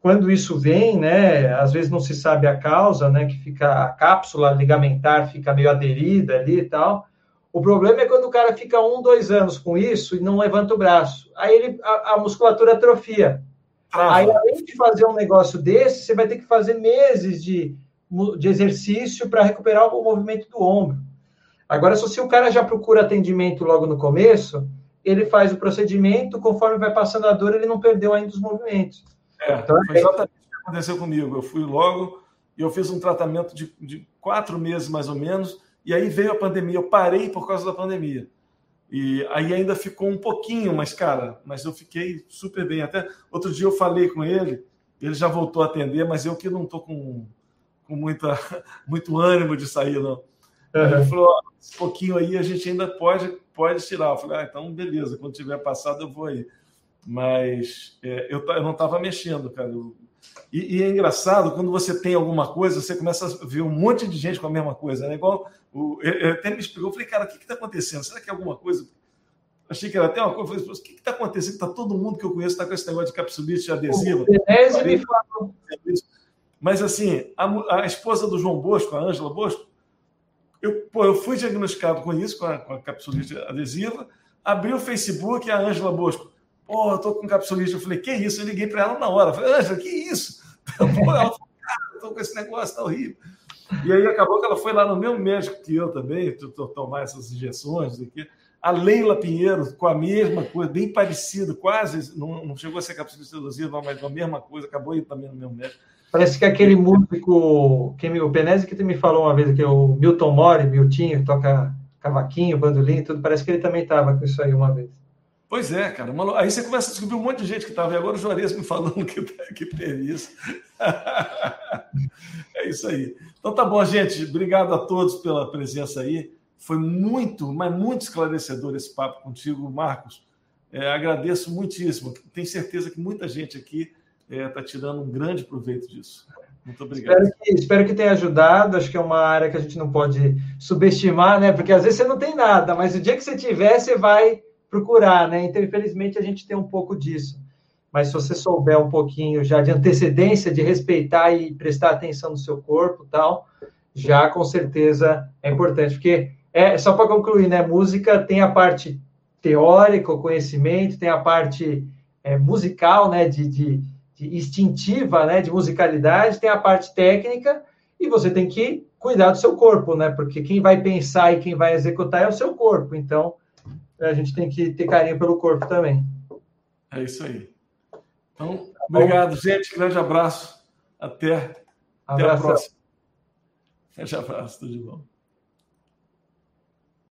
quando isso vem, né, às vezes não se sabe a causa, né, que fica a cápsula ligamentar fica meio aderida ali e tal. O problema é quando o cara fica um, dois anos com isso e não levanta o braço. Aí ele, a, a musculatura atrofia. Ah, Aí, além de fazer um negócio desse, você vai ter que fazer meses de, de exercício para recuperar o movimento do ombro. Agora, se o cara já procura atendimento logo no começo, ele faz o procedimento, conforme vai passando a dor, ele não perdeu ainda os movimentos. É, então, foi exatamente o que aconteceu comigo. Eu fui logo e eu fiz um tratamento de, de quatro meses, mais ou menos, e aí veio a pandemia. Eu parei por causa da pandemia. E aí ainda ficou um pouquinho, mas, cara, mas eu fiquei super bem. Até outro dia eu falei com ele, ele já voltou a atender, mas eu que não estou com, com muita, muito ânimo de sair, não. Uhum. Ele falou: esse pouquinho aí a gente ainda pode, pode tirar. Eu falei: ah, então beleza, quando tiver passado eu vou aí. Mas é, eu, eu não estava mexendo, cara. Eu, e, e, é engraçado, quando você tem alguma coisa, você começa a ver um monte de gente com a mesma coisa. Né? Igual o, ele até me explicou, eu falei, cara, o que está acontecendo? Será que é alguma coisa? Achei que era até uma coisa. Eu falei, o que está acontecendo? Está todo mundo que eu conheço está com esse negócio de capsulite adesiva. Mas assim, a, a, esposa do João Bosco, a Ângela Bosco, eu, pô, eu fui diagnosticado com isso, com a, com a capsulite adesiva, abri o Facebook e a Ângela Bosco Pô, eu tô com capsulite. Eu falei, que isso? Eu liguei para ela na hora. Eu falei, Ângela, que isso? Ela falou, cara, tô com esse negócio, tá horrível. E aí acabou que ela foi lá no mesmo médico que eu também, tomar essas injeções aqui. A Leila Pinheiro, com a mesma coisa, bem parecido, quase, não, não chegou a ser capsulite seduziva, mas a mesma coisa, acabou indo também no mesmo médico. Parece que aquele músico, quem, o Penese que me falou uma vez aqui, o Milton Mori, Miltinho, que toca cavaquinho, bandolim, tudo, parece que ele também estava com isso aí uma vez. Pois é, cara. Aí você começa a descobrir um monte de gente que estava. E agora o Juarez me falando que, que teve isso. é isso aí. Então tá bom, gente. Obrigado a todos pela presença aí. Foi muito, mas muito esclarecedor esse papo contigo, Marcos. É, agradeço muitíssimo. Tenho certeza que muita gente aqui está é, tirando um grande proveito disso. Muito obrigado. Espero que, espero que, tenha ajudado. Acho que é uma área que a gente não pode subestimar, né? Porque às vezes você não tem nada, mas o dia que você tiver, você vai procurar, né? Então, infelizmente, a gente tem um pouco disso. Mas se você souber um pouquinho já de antecedência, de respeitar e prestar atenção no seu corpo tal, já com certeza é importante. Porque, é só para concluir, né? Música tem a parte teórica, o conhecimento, tem a parte é, musical, né? De, de, de instintiva, né? De musicalidade, tem a parte técnica e você tem que cuidar do seu corpo, né? Porque quem vai pensar e quem vai executar é o seu corpo. Então, a gente tem que ter carinho pelo corpo também. É isso aí. Então, obrigado, gente. Grande abraço. Até, até a próxima. Grande abraço, tudo de bom.